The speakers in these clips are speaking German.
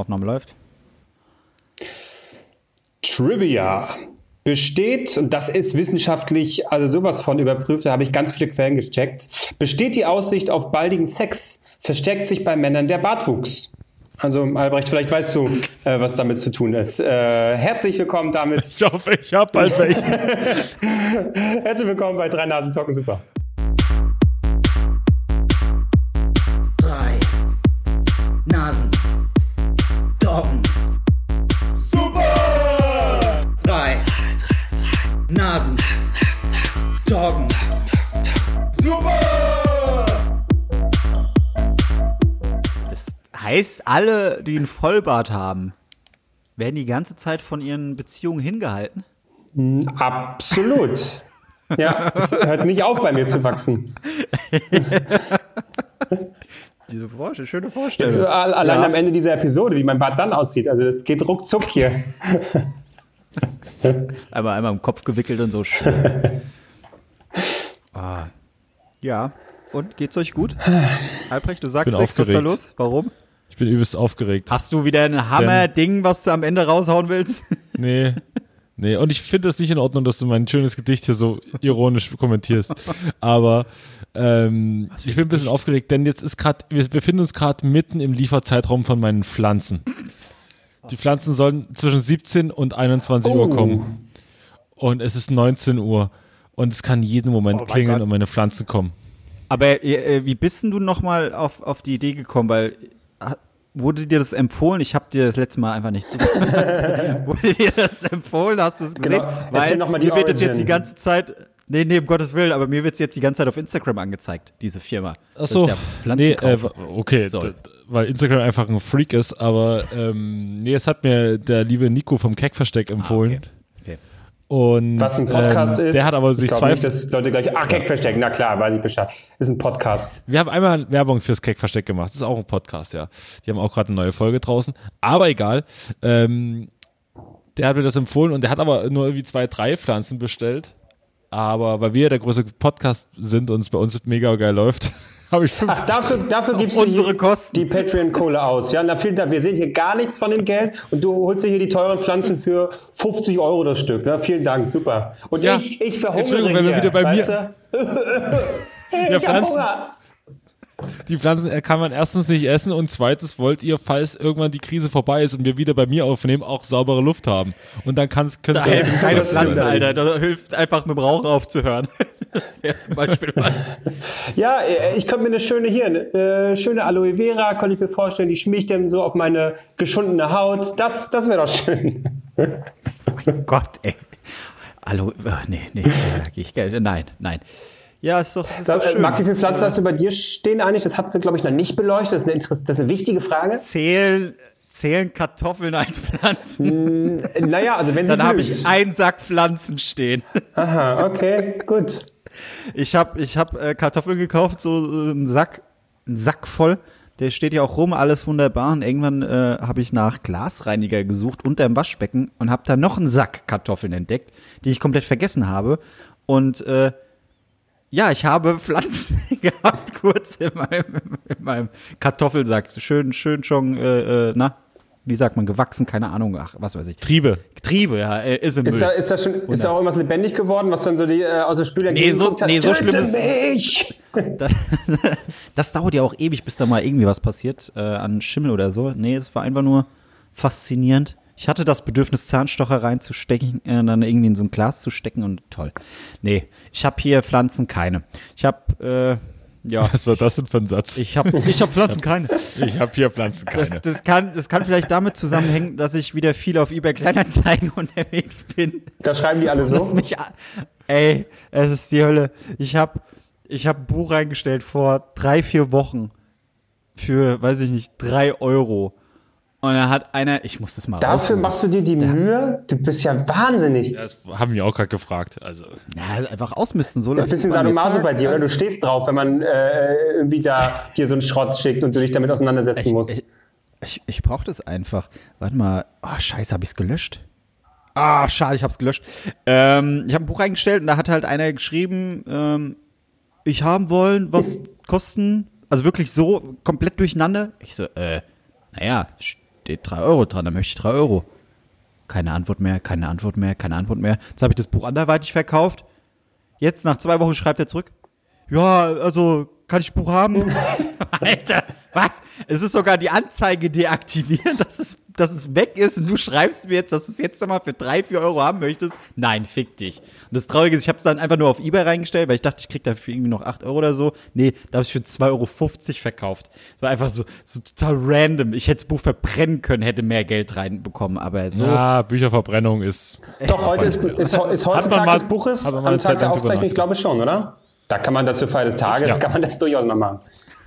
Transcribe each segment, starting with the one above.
Aufnahme läuft. Trivia besteht, und das ist wissenschaftlich also sowas von überprüft, da habe ich ganz viele Quellen gecheckt, besteht die Aussicht auf baldigen Sex, versteckt sich bei Männern der Bartwuchs. Also Albrecht, vielleicht weißt du, äh, was damit zu tun ist. Äh, herzlich willkommen damit. Ich hoffe, ich habe bald welche. herzlich willkommen bei Drei Nasen Talken Super. Heißt, alle, die einen Vollbart haben, werden die ganze Zeit von ihren Beziehungen hingehalten? Absolut. Ja, es hört nicht auf bei mir zu wachsen. Diese Vorstellung, schöne Jetzt, Vorstellung. al- allein Ja. am Ende dieser Episode, wie mein Bart dann aussieht. Also es geht ruckzuck hier. Einmal, einmal im Kopf gewickelt und so schön. ah. Ja. Und geht's euch gut? Albrecht, du sagst nichts, was ist da los? Warum? Ich bin übelst aufgeregt. Hast du wieder ein Hammer-Ding, was du am Ende raushauen willst? Nee. Nee, und ich finde es nicht in Ordnung, dass du mein schönes Gedicht hier so ironisch kommentierst. Aber ähm, ich bin ein bisschen aufgeregt, denn jetzt ist gerade, wir befinden uns gerade mitten im Lieferzeitraum von meinen Pflanzen. Die Pflanzen sollen zwischen 17 und 21 Uhr Oh. kommen. Und es ist 19 Uhr. Und es kann jeden Moment Oh klingeln und meine Pflanzen kommen. Aber äh, wie bist denn du nochmal auf, auf die Idee gekommen? Weil wurde dir das empfohlen? Ich habe dir das letzte Mal einfach nicht zugehört. wurde dir das empfohlen? Hast du es gesehen? Genau. Weil noch mal die mir wird es jetzt die ganze Zeit. Nee, nee, um Gottes Willen, aber mir wird es jetzt die ganze Zeit auf Instagram angezeigt, diese Firma. Ach dass so, ich da Pflanzen nee, äh, okay, weil Instagram einfach ein Freak ist, aber ähm, nee, es hat mir der liebe Nico vom Keckversteck empfohlen. Ah, okay. Und Was ein Podcast ähm, ist. Der hat aber ich sich zwei. Nicht, dass Leute gleich, ach, Keck verstecken, na klar, weiß ich Bescheid. Ist ein Podcast. wir haben einmal Werbung fürs Keckversteck gemacht. Das ist auch ein Podcast, ja. Die haben auch gerade eine neue Folge draußen. Aber egal. Ähm, der hat mir das empfohlen und der hat aber nur irgendwie zwei, drei Pflanzen bestellt. Aber weil wir der größte Podcast sind und es bei uns mega geil läuft, habe ich fünf Ach, dafür, dafür gibst unsere du hier Kosten. die Patreon-Kohle aus. Ja, na vielen Dank. Wir sehen hier gar nichts von dem Geld und du holst dir hier die teuren Pflanzen für 50 Euro das Stück. Ne? Vielen Dank, super. Und Ja. ich, ich verhungere Entschuldigung, wenn wir wieder bei mir-? Ja, Ich hab Pflanzen, Hunger. Die Pflanzen äh, kann man erstens nicht essen und zweitens wollt ihr, falls irgendwann die Krise vorbei ist und wir wieder bei mir aufnehmen, auch saubere Luft haben. Und dann kann's, könnt Da ihr helfen keine Pflanzen, Alter. Da hilft einfach mit dem Rauch aufzuhören. Das wäre zum Beispiel was. Ja, äh, ich könnte mir eine schöne hier, eine äh, schöne Aloe Vera, könnte ich mir vorstellen, die schmiegt dann so auf meine geschundene Haut. Das, das wäre doch schön. Gott, ey. Äh, nee, nee, ich. Nein, nein. Ja, ist doch, ist Da, doch äh, schön. Marc, wie viele Pflanzen hast du bei dir stehen eigentlich? Das hat wir, glaube ich, noch nicht beleuchtet. Das ist eine, Interess das ist eine wichtige Frage. Zählen, zählen Kartoffeln als Pflanzen? Äh, Naja, also wenn sie Dann habe ich einen Sack Pflanzen stehen. Aha, okay, gut. Ich habe ich hab, äh, Kartoffeln gekauft, so äh, einen Sack, einen Sack voll. Der steht ja auch rum, alles wunderbar. Und irgendwann äh, habe ich nach Glasreiniger gesucht unter dem Waschbecken und habe da noch einen Sack Kartoffeln entdeckt, die ich komplett vergessen habe. Und äh, ja, ich habe Pflanzen gehabt, kurz in meinem, in meinem Kartoffelsack. Schön, schön schon, äh, äh, na, wie sagt man, gewachsen, keine Ahnung, ach, was weiß ich. Triebe. Triebe, ja, äh, ist im Ist Müll. da, ist, da schon, ist da auch irgendwas lebendig geworden, was dann so die äh, aus der Spüle Nee, so- hat? nee, so schlimm ist- mich! Das dauert ja auch ewig, bis da mal irgendwie was passiert äh, an Schimmel oder so. Nee, es war einfach nur faszinierend. Ich hatte das Bedürfnis, Zahnstocher reinzustecken, äh, dann irgendwie in so ein Glas zu stecken und toll. Nee, ich habe hier Pflanzen keine. Ich habe, äh, ja, Was war das denn für ein Satz? ich habe ich hab Pflanzen keine. Ich habe hier Pflanzen Das, keine. das, kann, das kann vielleicht damit zusammenhängen, dass ich wieder viel auf eBay Kleinanzeigen unterwegs bin. Da schreiben die alle so. mich, ey, es ist die Hölle. Ich habe ich hab ein Buch reingestellt vor drei, vier Wochen für, weiß ich nicht, drei Euro. Und da hat einer, ich muss das mal Dafür rausholen. machst du dir die Mühe? Du bist ja wahnsinnig. Das haben wir auch gerade gefragt. Also, Ja, einfach ausmisten, so Ein läuft bisschen es bei mir. Sadomaso bei dir, oder? Du stehst drauf, wenn man äh, irgendwie da dir so einen Schrott schickt und du dich damit auseinandersetzen musst. Ich, ich, ich brauche das einfach. Warte mal. Ah, scheiße, habe ich es gelöscht? Ah, schade, ich habe es gelöscht. Ähm, ich habe ein Buch eingestellt und da hat halt einer geschrieben, ähm, ich haben wollen, was kosten, also wirklich so komplett durcheinander. Ich so, äh, naja, steht 3 Euro dran, dann möchte ich 3 Euro. Keine Antwort mehr, keine Antwort mehr, keine Antwort mehr. Jetzt habe ich das Buch anderweitig verkauft. Jetzt, nach zwei Wochen, schreibt er zurück. Ja, also, kann ich das Buch haben? Alter, was? Es ist sogar die Anzeige deaktivieren, dass es, dass es weg ist und du schreibst mir jetzt, dass du es jetzt nochmal für drei, vier Euro haben möchtest. Nein, fick dich. Und das Traurige ist, ich habe es dann einfach nur auf Ebay reingestellt, weil ich dachte, ich krieg dafür irgendwie noch 8 Euro oder so. Nee, da habe ich für 2,50 Euro verkauft. Das war einfach so, so total random. Ich hätte das Buch verbrennen können, hätte mehr Geld reinbekommen, aber so. Ja, Bücherverbrennung ist. Doch, heute ist, ist, ist heute Hat man Tag mal- des Buches, hat man mal am Tag der Aufzeichnung, ich glaube schon, oder? Da kann man das zur Feier des Tages, Ja. kann man das durchaus mal machen.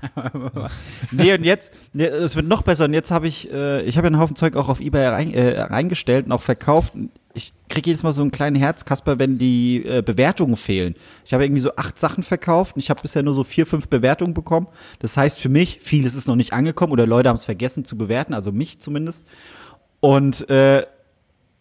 Nee, und jetzt, es wird noch besser. Und jetzt habe ich, äh, ich habe ja einen Haufen Zeug auch auf Ebay rein, äh, reingestellt und auch verkauft. Ich kriege jedes Mal so einen kleinen Herzkasper, wenn die äh, Bewertungen fehlen. Ich habe irgendwie so acht Sachen verkauft und ich habe bisher nur so vier, fünf Bewertungen bekommen. Das heißt für mich, vieles ist noch nicht angekommen oder Leute haben es vergessen zu bewerten, also mich zumindest. Und äh,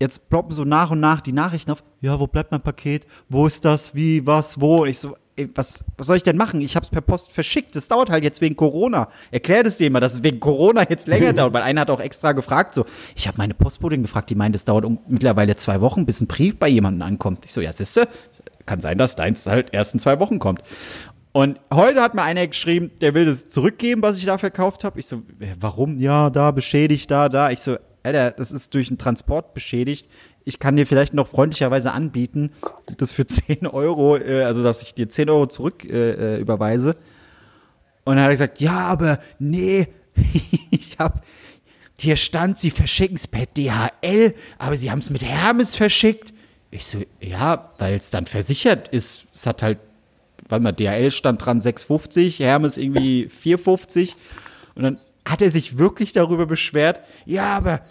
jetzt ploppen so nach und nach die Nachrichten auf, ja, wo bleibt mein Paket? Wo ist das? Wie, was, wo? Und ich so, ey, was, was soll ich denn machen? Ich habe es per Post verschickt. Das dauert halt jetzt wegen Corona. Erklär das dem mal, dass es wegen Corona jetzt länger dauert, weil einer hat auch extra gefragt, so, ich habe meine Postbotin gefragt, die meint, es dauert um, mittlerweile zwei Wochen, bis ein Brief bei jemandem ankommt. Ich so, ja, siehste, kann sein, dass deins halt erst in zwei Wochen kommt. Und heute hat mir einer geschrieben, der will das zurückgeben, was ich da verkauft habe. Ich so, warum? Ja, da beschädigt, da, da. Ich so, Alter, das ist durch einen Transport beschädigt. Ich kann dir vielleicht noch freundlicherweise anbieten, das für 10 Euro, äh, also dass ich dir 10 Euro zurück äh, äh, überweise. Und dann hat er gesagt, ja, aber nee, ich hab, hier stand, sie verschicken es per DHL, aber sie haben es mit Hermes verschickt. Ich so, ja, weil es dann versichert ist. Es hat halt, warte mal, DHL stand dran 6,50, Hermes irgendwie 4,50. Und dann hat er sich wirklich darüber beschwert, ja, aber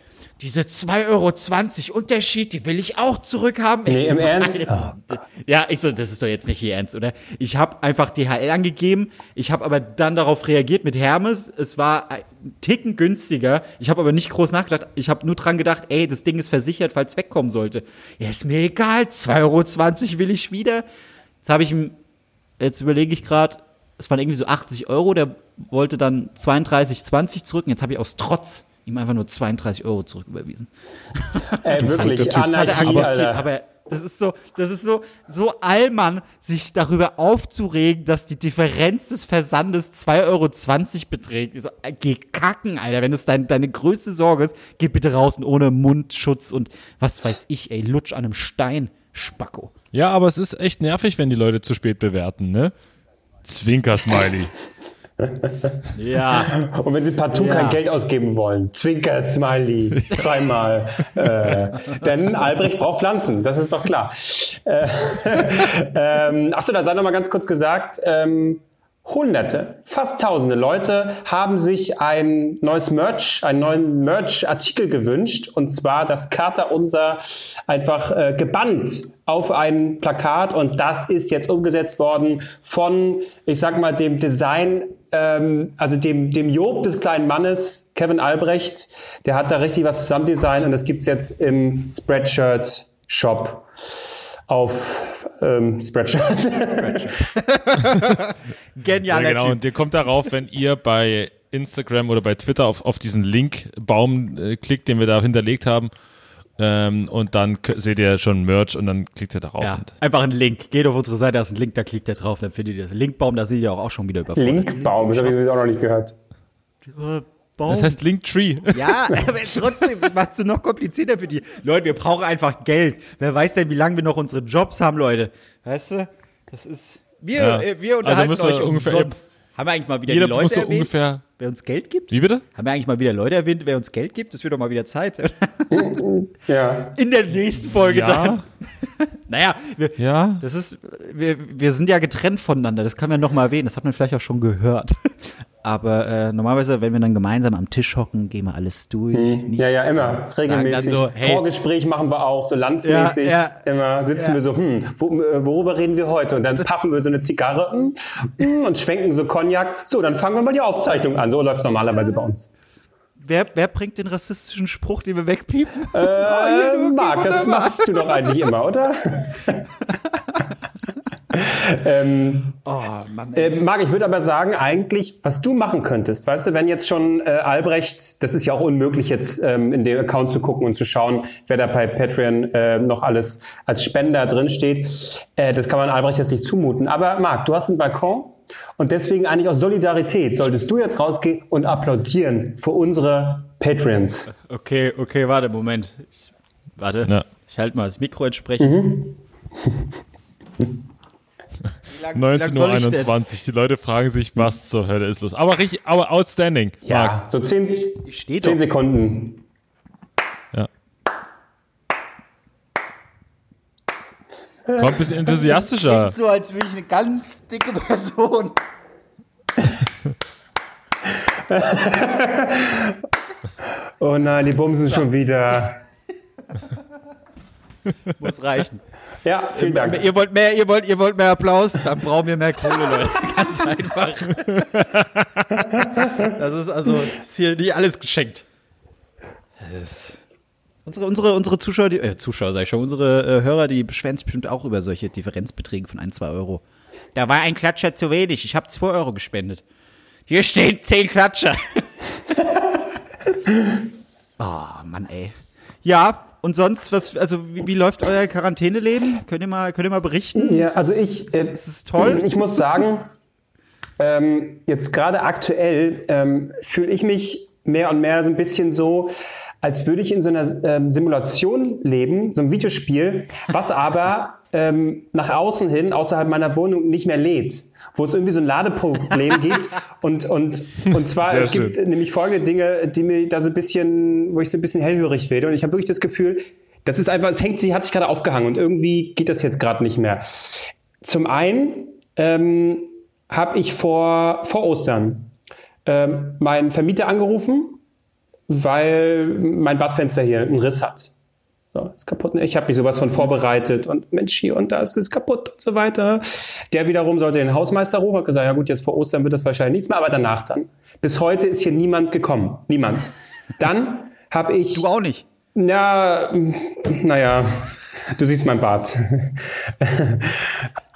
diese 2,20 Euro Unterschied, die will ich auch zurückhaben. Nee, im Ernst? Alter, ja, ich so, das ist doch jetzt nicht Ihr Ernst, oder? Ich habe einfach DHL angegeben, ich habe aber dann darauf reagiert mit Hermes. Es war ein Ticken günstiger. Ich habe aber nicht groß nachgedacht. Ich habe nur dran gedacht, ey, das Ding ist versichert, falls es wegkommen sollte. Ja, ist mir egal, 2,20 Euro will ich wieder. Jetzt habe ich ihm, jetzt überlege ich gerade, es waren irgendwie so 80 Euro, der wollte dann 32,20 zurück. Und jetzt habe ich aus Trotz ihm einfach nur 32 Euro zurücküberwiesen. Ey, wirklich, Typ. Hat er Anarchie, akzeptiert, Alter. aber das ist so, das ist so, so allmann, sich darüber aufzuregen, dass die Differenz des Versandes 2,20 Euro beträgt. So, äh, geh kacken, Alter. Wenn es dein, deine größte Sorge ist, geh bitte raus und ohne Mundschutz und was weiß ich, ey, lutsch an einem Stein, Spacko. Ja, aber es ist echt nervig, wenn die Leute zu spät bewerten, ne? Zwinker-Smiley. Ja. Und wenn sie partout Ja. kein Geld ausgeben wollen, Zwinker, Smiley, zweimal. äh, denn Albrecht braucht Pflanzen, das ist doch klar. Äh, ähm, achso, da sei noch mal ganz kurz gesagt, ähm, Hunderte, fast tausende Leute haben sich ein neues Merch, einen neuen Merch-Artikel gewünscht. Und zwar das Kater unser einfach äh, gebannt auf ein Plakat. Und das ist jetzt umgesetzt worden von, ich sag mal, dem Design, ähm, also dem, dem Job des kleinen Mannes, Kevin Albrecht. Der hat da richtig was zusammendesignt und das gibt's jetzt im Spreadshirt-Shop auf ähm, Spreadshirt. Genialer Ja, genau. Typ. Und ihr kommt darauf, wenn ihr bei Instagram oder bei Twitter auf, auf diesen Linkbaum äh, klickt, den wir da hinterlegt haben. Ähm, und dann seht ihr schon Merch und dann klickt ihr darauf. Ja, einfach ein Link. Geht auf unsere Seite, da ist ein Link, da klickt ihr drauf, dann findet ihr das. Linkbaum, da seht ihr auch, auch schon wieder überfordert. Linkbaum, das habe ich auch noch nicht gehört. Baum. Das heißt Linktree. Ja, aber trotzdem macht es noch komplizierter für die Leute. Wir brauchen einfach Geld. Wer weiß denn, wie lange wir noch unsere Jobs haben, Leute? Weißt du? Das ist. Wir, Ja. äh, wir Also unterhalten müssen wir euch ungefähr- umsonst. Haben wir eigentlich mal wieder Jeder die Leute muss so erwähnt, ungefähr. Wer uns Geld gibt? Wie bitte? Haben wir eigentlich mal wieder Leute erwähnt, wer uns Geld gibt? Das wird doch mal wieder Zeit. Ja. In der nächsten Folge Ja, dann. Naja, wir, ja. das ist, wir, wir sind ja getrennt voneinander, das kann man noch mal erwähnen, das hat man vielleicht auch schon gehört. Aber äh, normalerweise, wenn wir dann gemeinsam am Tisch hocken, gehen wir alles durch. Mhm. Ja, ja, immer. Regelmäßig. so, hey. Vorgespräch machen wir auch, so landsmäßig. Ja, ja. Immer sitzen Ja. wir so, hm, äh, worüber reden wir heute? Und dann paffen wir so eine Zigarre hm, hm, und schwenken so Cognac. So, dann fangen wir mal die Aufzeichnung an. So läuft es normalerweise bei uns. Wer, wer bringt den rassistischen Spruch, den wir wegpiepen? Äh, Marc, das machst du doch eigentlich immer, oder? ähm, Oh, Mann. Äh, Marc, ich würde aber sagen, eigentlich, was du machen könntest, weißt du, wenn jetzt schon äh, Albrecht, das ist ja auch unmöglich jetzt ähm, in den Account zu gucken und zu schauen, wer da bei Patreon äh, noch alles als Spender drin steht, äh, das kann man Albrecht jetzt nicht zumuten. Aber Marc, du hast einen Balkon und deswegen eigentlich aus Solidarität solltest du jetzt rausgehen und applaudieren für unsere Patreons. Okay, okay, warte, Moment. Ich, warte, Ja. ich halte mal das Mikro entsprechend. Lang 19.21 soll ich Uhr. Die Leute fragen sich, was zur Hölle ist los. Aber richtig, aber outstanding. Marc. Ja, so zehn, Ich stehe zehn doch. Sekunden. Ja. Komm, ein bisschen enthusiastischer. So, als wäre ich eine ganz dicke Person. Oh nein, die bumsen schon wieder. Muss reichen. Ja, vielen Dank. Ihr wollt mehr, ihr wollt, ihr wollt mehr Applaus, dann brauchen wir mehr Kohle, Leute. Ganz einfach. Das ist also ist hier nicht alles geschenkt. Das ist unsere, unsere, unsere Zuschauer, die, äh, Zuschauer sag ich schon, unsere äh, Hörer, die beschweren sich bestimmt auch über solche Differenzbeträge von 1, 2 Euro. Da war ein Klatscher zu wenig. Ich habe 2 Euro gespendet. Hier stehen 10 Klatscher. oh, Mann, ey. Ja, und sonst, was, also wie, wie läuft euer Quarantäneleben? Könnt ihr mal, könnt ihr mal berichten? Ja, also ich, äh, Es ist toll. Ich muss sagen, ähm, jetzt gerade aktuell ähm, fühle ich mich mehr und mehr so ein bisschen so, als würde ich in so einer ähm, Simulation leben, so ein Videospiel, was aber ähm, nach außen hin, außerhalb meiner Wohnung, nicht mehr lädt. Wo es irgendwie so ein Ladeproblem gibt. Und, und, und zwar, Sehr es gibt schön. nämlich folgende Dinge, die mir da so ein bisschen, wo ich so ein bisschen hellhörig werde. Und ich habe wirklich das Gefühl, das ist einfach, es hängt sich, hat sich gerade aufgehangen und irgendwie geht das jetzt gerade nicht mehr. Zum einen ähm, habe ich vor, vor Ostern ähm, meinen Vermieter angerufen, weil mein Badfenster hier einen Riss hat. So, ist kaputt. Ich habe mich sowas von vorbereitet und Mensch, hier und das ist kaputt und so weiter. Der wiederum sollte den Hausmeister rufen, hat gesagt, ja gut, jetzt vor Ostern wird das wahrscheinlich nichts mehr, aber danach dann. Bis heute ist hier niemand gekommen. Niemand. Dann habe ich. Du auch nicht. Ja, naja, du siehst mein Bart.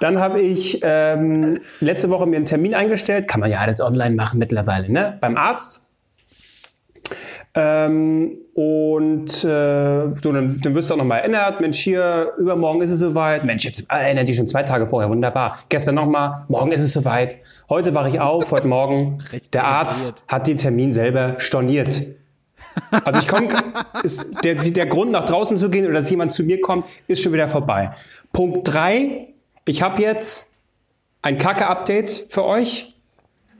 Dann habe ich ähm, letzte Woche mir einen Termin eingestellt. Kann man ja alles online machen mittlerweile, ne? Beim Arzt. Ähm, und äh, so, dann, dann wirst du auch nochmal erinnert, Mensch, hier, übermorgen ist es soweit. Mensch, jetzt erinnert dich schon zwei Tage vorher, wunderbar. Gestern nochmal, morgen ist es soweit. Heute wache ich auf, heute Morgen. Der Arzt hat den Termin selber storniert. Also ich komme, der, der Grund nach draußen zu gehen oder dass jemand zu mir kommt, ist schon wieder vorbei. Punkt drei: Ich habe jetzt ein Kacke-Update für euch.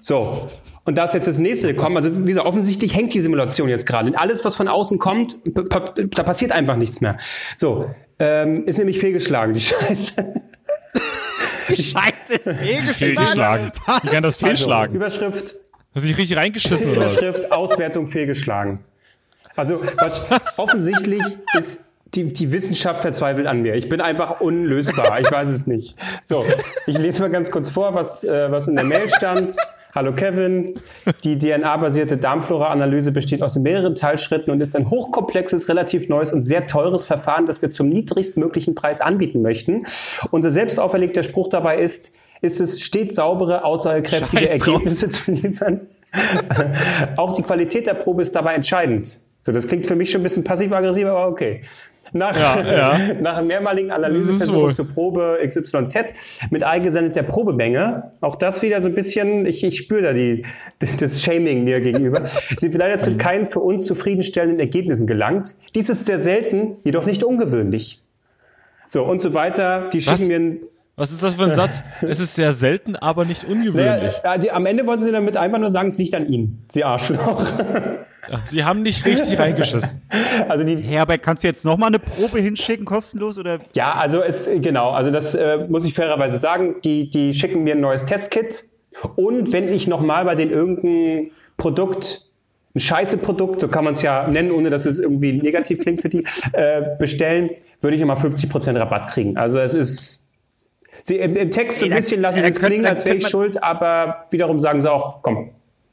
So. Und da ist jetzt das nächste gekommen. Also, wie gesagt, offensichtlich hängt die Simulation jetzt gerade. Und alles, was von außen kommt, da passiert einfach nichts mehr. So. Ähm, ist nämlich fehlgeschlagen, die Scheiße. Scheiße, ist fehlgeschlagen. Fehlgeschlagen. Wie kann das fehlschlagen? Überschrift, Hast du dich richtig reingeschissen oder was? Überschrift Auswertung fehlgeschlagen. Also was, offensichtlich ist die, die Wissenschaft verzweifelt an mir. Ich bin einfach unlösbar. Ich weiß es nicht. So, ich lese mal ganz kurz vor, was, äh, was in der Mail stand. Hallo Kevin, die DNA-basierte Darmflora-Analyse besteht aus mehreren Teilschritten und ist ein hochkomplexes, relativ neues und sehr teures Verfahren, das wir zum niedrigstmöglichen Preis anbieten möchten. Unser selbst auferlegter Spruch dabei ist, ist es stets saubere, aussagekräftige. Ergebnisse zu liefern. Auch die Qualität der Probe ist dabei entscheidend. So, das klingt für mich schon ein bisschen passiv-aggressiv, aber okay. Nach, Ja, ja. nach mehrmaligen Analyseversuchen zur Probe XYZ mit eingesendeter Probemenge, auch das wieder so ein bisschen, ich, ich spüre da die, das Shaming mir gegenüber, sind wir leider zu keinen für uns zufriedenstellenden Ergebnissen gelangt. Dies ist sehr selten, jedoch nicht ungewöhnlich. So, und so weiter. Die schicken Was? mir ein Was ist das für ein Satz? Es ist sehr selten, aber nicht ungewöhnlich. naja, äh, die, am Ende wollten sie damit einfach nur sagen, es liegt an ihnen. Sie Arschloch. Sie haben nicht richtig reingeschissen. Also die, Herbert, kannst du jetzt noch mal eine Probe hinschicken, kostenlos? Oder? ja, also es, genau, also das äh, muss ich fairerweise sagen, die, die schicken mir ein neues Testkit. Und wenn ich nochmal bei denen irgendein Produkt, ein scheiße Produkt, so kann man es ja nennen, ohne dass es irgendwie negativ klingt für die, äh, bestellen, würde ich nochmal 50% Rabatt kriegen. Also es ist, sie, im, im Text so ein bisschen lassen sie es klingen, als wäre ich schuld, aber wiederum sagen sie auch, komm,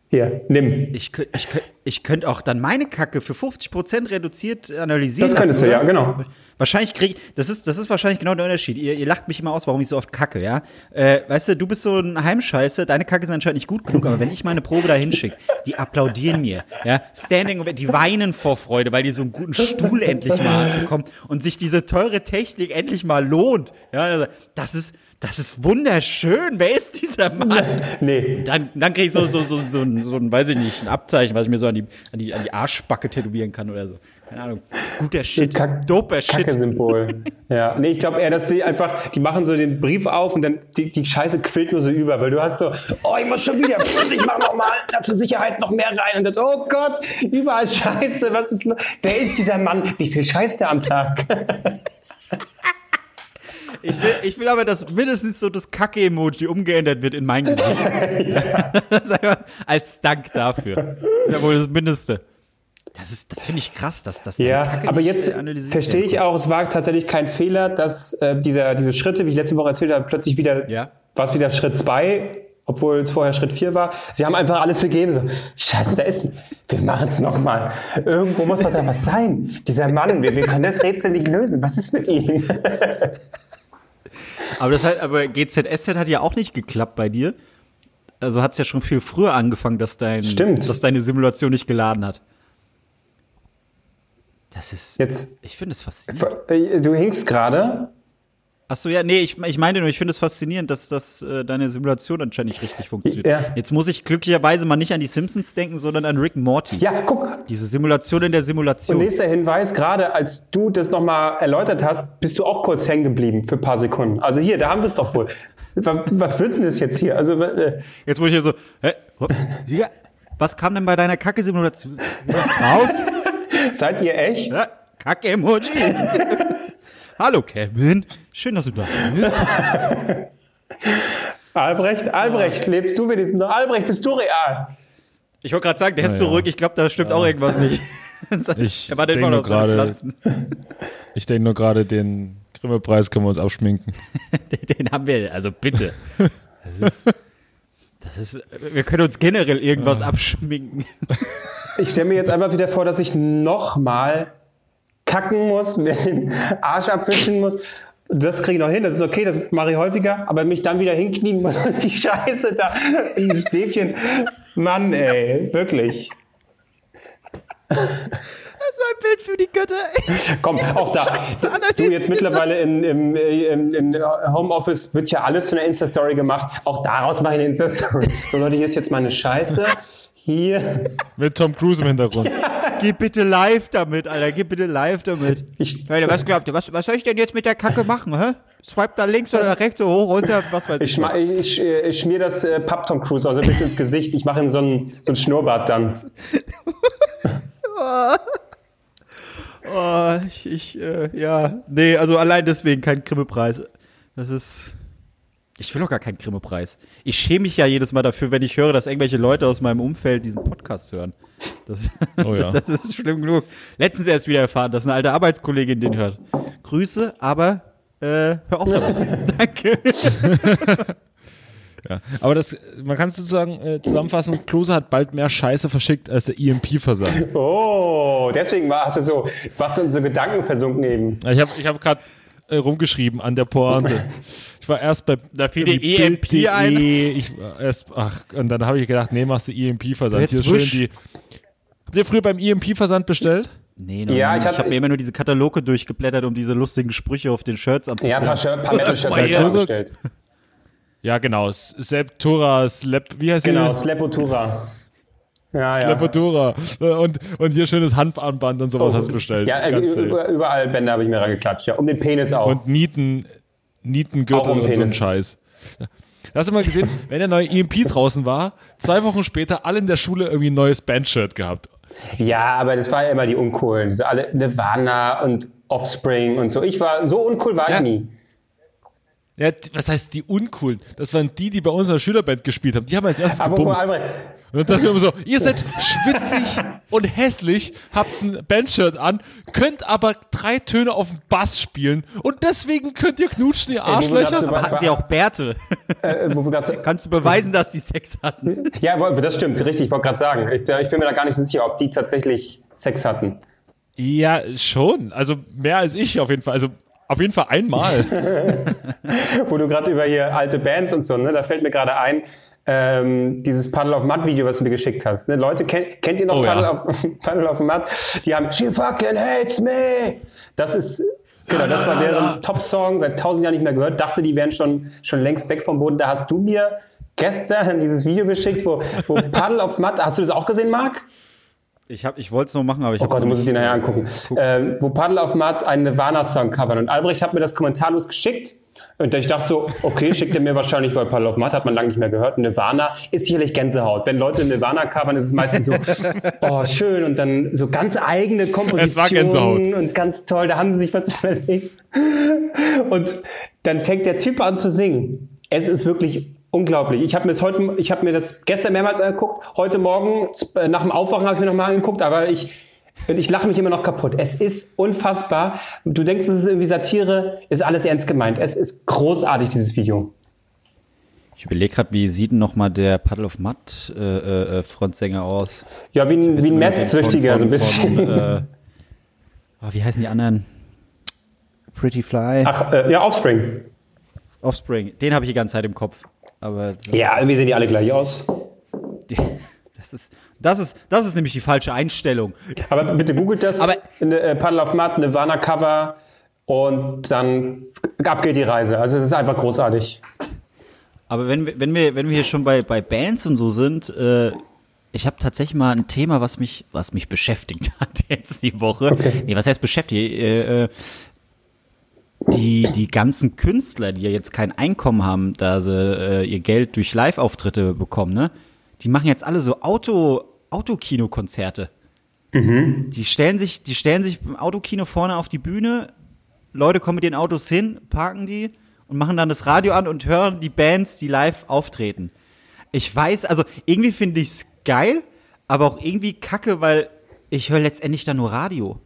hier, nimm. Ich könnte ich könnt, ich könnte auch dann meine Kacke für 50% reduziert analysieren. Das könntest lassen, du, ja, genau. Wahrscheinlich krieg das ist, das ist wahrscheinlich genau der Unterschied. Ihr, ihr lacht mich immer aus, warum ich so oft kacke, ja. Äh, weißt du, du bist so ein Heimscheiße, deine Kacke ist anscheinend nicht gut genug, aber wenn ich meine Probe da hinschicke, die applaudieren mir, ja. Standing, die weinen vor Freude, weil die so einen guten Stuhl endlich mal bekommen und sich diese teure Technik endlich mal lohnt. Ja, also, das ist, das ist wunderschön. Wer ist dieser Mann? Nee. Dann, dann kriege ich so, so, so, so, ein, so ein, weiß ich nicht, ein Abzeichen, was ich mir so an die, an die, an die Arschbacke tätowieren kann oder so. Keine Ahnung. Guter Shit. Kack- Doper Shit. Kacke-Symbol. ja. Nee, ich glaube eher, dass sie einfach, die machen so den Brief auf und dann die, die Scheiße quillt nur so über, weil du hast so, oh, ich muss schon wieder, ich mach noch mal da zur Sicherheit noch mehr rein und dann, oh Gott, überall Scheiße, was ist los? Wer ist dieser Mann? Wie viel scheißt der am Tag? Ich will, ich will aber, dass mindestens so das Kacke-Emoji umgeändert wird in mein Gesicht. einfach als Dank dafür. Ja wohl das Mindeste. Das, ist- das finde ich krass, dass das Ja, Kacke aber jetzt verstehe ich auch, es war tatsächlich kein Fehler, dass äh, dieser, diese Schritte, wie ich letzte Woche erzählt habe, plötzlich wieder, Ja. war es wieder Schritt zwei, obwohl es vorher Schritt vier war. Sie haben einfach alles gegeben. So, Scheiße, da ist, wir machen es nochmal. Irgendwo muss doch da was sein. Dieser Mann, wir, wir können das Rätsel nicht lösen. Was ist mit ihm? Aber, das halt, aber GZSZ hat ja auch nicht geklappt bei dir. Also hat es ja schon viel früher angefangen, dass, dein, Stimmt. dass deine Simulation nicht geladen hat. Das ist. Jetzt, Ich finde es faszinierend. äh, du hinkst gerade. Achso, ja, nee, ich, ich meine nur, ich finde es faszinierend, dass das, äh, deine Simulation anscheinend nicht richtig funktioniert. Ja. Jetzt muss ich glücklicherweise mal nicht an die Simpsons denken, sondern an Rick Morty. Ja, guck. Diese Simulation in der Und Simulation. nächster Hinweis, gerade als du das nochmal erläutert hast, bist du auch kurz hängen geblieben für ein paar Sekunden. Also hier, da haben wir es doch wohl. Wa- Was wird denn das jetzt hier? Also, äh, Jetzt muss ich hier so, hä? Ja, was kam denn bei deiner Kacke-Simulation raus? seid ihr echt? Ja, Kacke-Emoji. Hallo, Kevin. Schön, dass du da bist. Albrecht, Albrecht, lebst du wenigstens noch? Albrecht, bist du real? Ich wollte gerade sagen, der ist ja. zurück. Ich glaube, da stimmt auch irgendwas nicht. Ich war denn denk immer nur gerade-. Ich denke nur gerade, den Grimme-Preis können wir uns abschminken. Den haben wir, also bitte. Das ist, das ist, wir können uns generell irgendwas abschminken. Ich stelle mir jetzt einfach wieder vor, dass ich nochmal kacken muss, mir den Arsch abwischen muss. Das kriege ich noch hin, das ist okay, das mache ich häufiger, aber mich dann wieder hinknien und die Scheiße da in die Stäbchen. Mann, ey, wirklich. Das ist ein Bild für die Götter. Komm, auch da. Du jetzt mittlerweile in, im, im, im Homeoffice wird ja alles zu einer Insta-Story gemacht. Auch daraus mache ich eine Insta-Story. So Leute, hier ist jetzt meine Scheiße. Hier. Mit Tom Cruise im Hintergrund. Geh bitte live damit, Alter. Geh bitte live damit. Ich, Alter, was glaubt ihr? Was, was soll ich denn jetzt mit der Kacke machen, hä? Swipe da links oder nach rechts, so hoch, runter, was weiß ich. ich, ich, äh, ich schmier das äh, Papp Tom Cruise also bis ins Gesicht. Ich mache ihm so ein, so ein Schnurrbart dann. Oh, ich, ich äh, ja, nee, also allein deswegen kein Grimme-Preis. Das ist. Ich will auch gar keinen Grimme-Preis. Ich schäme mich ja jedes Mal dafür, wenn ich höre, dass irgendwelche Leute aus meinem Umfeld diesen Podcast hören. Das, Oh ja. das ist schlimm genug. Letztens erst wieder erfahren, dass eine alte Arbeitskollegin den hört. Grüße, aber äh, hör auf damit. Danke. Ja. Aber das, man kann es sozusagen äh, zusammenfassen, Klose hat bald mehr Scheiße verschickt als der EMP-Versand. Oh, deswegen war, hast du so, was in so Gedanken versunken eben. Ich habe ich hab gerade äh, rumgeschrieben an der Pointe. Ich war erst bei Da fiel irgendwie EMP Bild.de, ein. Ich war erst, ach, und dann habe ich gedacht, nee, machst du EMP-Versand. Hier schön die. Habt ihr früher beim EMP-Versand bestellt? Nee, noch Ja, ich ich hab- habe mir immer nur diese Kataloge durchgeblättert, um diese lustigen Sprüche auf den Shirts Ja, ein anzugucken. paar, Shirt, paar Metal-Shirts habe ich bestellt. Ja, genau. Septura, Slep, wie heißt Genau, die? Slepotura. Ja, ja. Slepotura. Äh, Und, und hier schönes Hanfarmband und sowas hast du bestellt. Ja, äh, über, überall Bänder habe ich mir rangeklatscht. Ja, um den Penis auch. Und Nieten, Nietengürtel um und so ein Penis. Scheiß. Hast du mal gesehen, wenn der neue EMP draußen war, zwei Wochen später alle in der Schule irgendwie ein neues Bandshirt gehabt. ja, aber das war ja immer die Uncoolen. Diese alle Nirvana und Offspring und so. Ich war, so uncool war Ja. ich nie. Ja, was heißt die uncoolen? Das waren die, die bei unserer Schülerband gespielt haben. Die haben als erstes Aber gebumst. Albrecht, Und dann dachte ich mir so, ihr seid schwitzig und hässlich, habt ein Bandshirt an, könnt aber drei Töne auf dem Bass spielen und deswegen könnt ihr knutschen, ihr Arschlöcher. so- Aber hatten sie auch Bärte? äh, so, Kannst du beweisen, dass die Sex hatten? ja, das stimmt, richtig, ich wollte gerade sagen. Ich, ich bin mir da gar nicht so sicher, ob die tatsächlich Sex hatten. Ja, schon. Also mehr als ich auf jeden Fall. Also auf jeden Fall einmal. Wo du gerade über hier alte Bands und so, ne, da fällt mir gerade ein, ähm, dieses Paddle of Mud Video, was du mir geschickt hast. Ne? Leute, kennt, kennt ihr noch Oh, Paddle, ja. of, Paddle of Mud? Die haben She fucking hates me. Das ist, genau, das war deren Top-Song, seit tausend Jahren nicht mehr gehört. Dachte, die wären schon, schon längst weg vom Boden. Da hast du mir gestern dieses Video geschickt, wo, wo Paddle of Mud, hast du das auch gesehen, Marc? Ich, hab- ich wollte es noch machen, aber ich Oh Gott, du musst es dir nachher angucken. Ähm, wo Paddle of Mud einen Nirvana-Song covern. Und Albrecht hat mir das kommentarlos geschickt. Und ich dachte so, okay, schickt er mir wahrscheinlich, weil Paddle of Mud hat man lange nicht mehr gehört. Nirvana ist sicherlich Gänsehaut. Wenn Leute Nirvana covern, ist es meistens so, oh, schön. Und dann so ganz eigene Es. Kompositionen und ganz toll. Da haben sie sich was überlegt. Und dann fängt der Typ an zu singen. Es ist wirklich unglaublich. Ich habe mir das heute, ich habe mir das gestern mehrmals angeguckt. Heute Morgen äh, nach dem Aufwachen habe ich mir noch mal angeguckt, aber ich und ich lache mich immer noch kaputt. Es ist unfassbar. Du denkst, es ist irgendwie Satire, ist alles ernst gemeint. Es ist großartig, dieses Video. Ich überlege gerade, wie sieht denn noch mal der Puddle of Mud äh, äh, äh, Frontsänger aus? Ja, wie ein, wie ein Meth-Süchtiger, so ein bisschen. Von, äh, oh, wie heißen die anderen? Pretty Fly, Ach, äh, ja, Offspring. Offspring. Den habe ich die ganze Zeit im Kopf. Aber Ja, irgendwie sehen die alle gleich aus. die, das ist, das ist, das ist nämlich die falsche Einstellung. Aber bitte googelt das. Aber- eine, äh, Paddle of Mud, Nirvana Cover und dann ab geht die Reise. Also es ist einfach großartig. Aber wenn, wir- wenn, wir, wenn wir hier schon bei, bei Bands und so sind, äh, ich habe tatsächlich mal ein Thema, was mich, was mich beschäftigt hat jetzt die Woche. Nee, was heißt beschäftigt? Äh, äh, die, die ganzen Künstler, die ja jetzt kein Einkommen haben, da sie äh, ihr Geld durch Live-Auftritte bekommen, ne? Die machen jetzt alle so Auto, Autokino-Konzerte. Die stellen sich, die stellen sich im Autokino vorne auf die Bühne, Leute kommen mit den Autos hin, parken die und machen dann das Radio an und hören die Bands, die live auftreten. Ich weiß, also irgendwie finde ich es geil, aber auch irgendwie kacke, weil ich höre letztendlich dann nur Radio.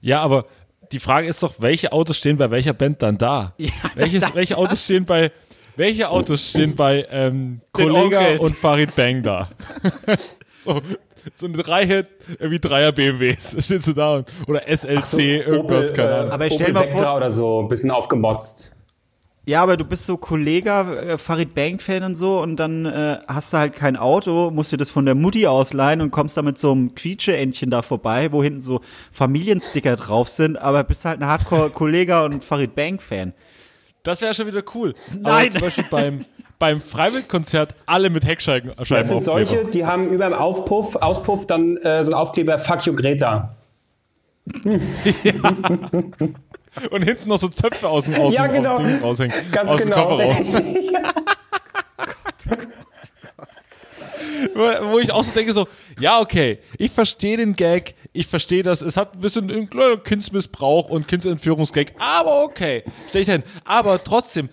Ja, aber die Frage ist doch, welche Autos stehen bei welcher Band dann da? Ja, Welches, das- welche Autos stehen bei welche Autos stehen bei ähm, Kollega und Farid Bang da? so, so eine Reihe, irgendwie Dreier BMWs, stehst du da und, oder SLC, irgendwas, Opel, keine äh, Ahnung. Aber stell Opel mal vor- oder so, ein bisschen aufgemotzt. Ja, aber du bist so Kollege, äh, Farid Bang-Fan und so und dann äh, hast du halt kein Auto, musst dir das von der Mutti ausleihen und kommst da mit so einem Quietsche-Entchen da vorbei, wo hinten so Familiensticker drauf sind, aber bist halt ein Hardcore-Kollege und Farid Bang-Fan. Das wäre schon wieder cool. Nein. Aber zum Beispiel beim, beim Freiwildkonzert alle mit Heckscheiben Das sind solche, die haben über dem Aufpuff, Auspuff dann äh, so ein Aufkleber Fuck you Greta. Und hinten noch so Zöpfe aus dem, aus Ja, genau. Dings raushängen. Ganz aus genau. dem Kofferraum. wo, wo ich auch so denke, so, ja, okay, ich verstehe den Gag, ich verstehe das, es hat ein bisschen einen kleinen Kindsmissbrauch und Kindsentführungsgag, aber okay, stell ich hin. Aber trotzdem,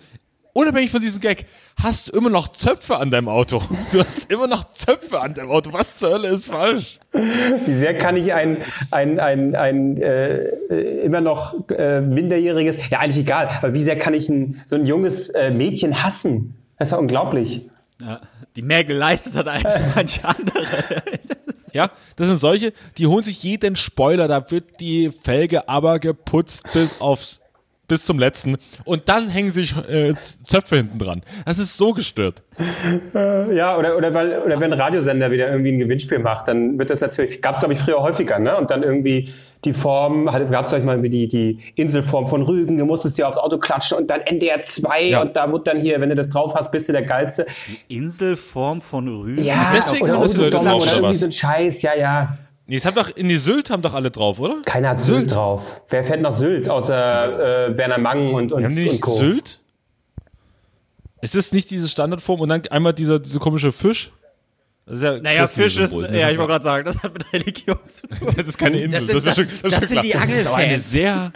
unabhängig von diesem Gag, hast du immer noch Zöpfe an deinem Auto. Du hast immer noch Zöpfe an deinem Auto. Was zur Hölle ist falsch? Wie sehr kann ich ein, ein, ein, ein äh, immer noch äh, minderjähriges, ja eigentlich egal, aber wie sehr kann ich ein, so ein junges äh, Mädchen hassen? Das ist ja unglaublich. Ja, die mehr geleistet hat als manche andere. Ja, das sind solche, die holen sich jeden Spoiler, da wird die Felge aber geputzt bis aufs bis zum letzten und dann hängen sich äh, Zöpfe hinten dran. Das ist so gestört. Ja, oder, oder, weil, oder wenn ein Radiosender wieder irgendwie ein Gewinnspiel macht, dann wird das natürlich, gab es glaube ich früher häufiger, ne? Und dann irgendwie die Form, gab es vielleicht mal wie die, die Inselform von Rügen, du musstest dir aufs Auto klatschen und dann NDR 2 Ja. und da wird dann hier, wenn du das drauf hast, bist du der Geilste. Inselform von Rügen. Ja, deswegen oder haben das die Leute Autodom drauf, oder oder irgendwie so ein Scheiß, ja, ja. Nee, es haben doch, in die Sylt haben doch alle drauf, oder? Keiner hat Sylt, drauf. Wer fährt nach Sylt, außer äh, Werner Mang und, und, Haben die und nicht Co. Sylt? Ist das nicht diese Standardform und dann einmal dieser, diese komische Fisch? Das ja Naja, Fisch ist, Symbol, ne? ja, ich wollte gerade sagen, das hat mit Religion zu tun. Das ist keine Insel. Das sind- mir das- schon- das schon sind die. Das eine Angelfans. sehr.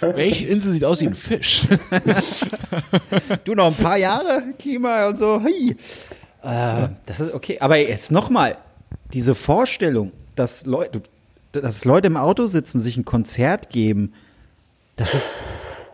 Welche Insel sieht aus wie ein Fisch? Du noch ein paar Jahre Klima und so. Hui. Äh, das ist okay. Aber jetzt nochmal, diese Vorstellung, dass Leute, dass Leute im Auto sitzen, sich ein Konzert geben, das ist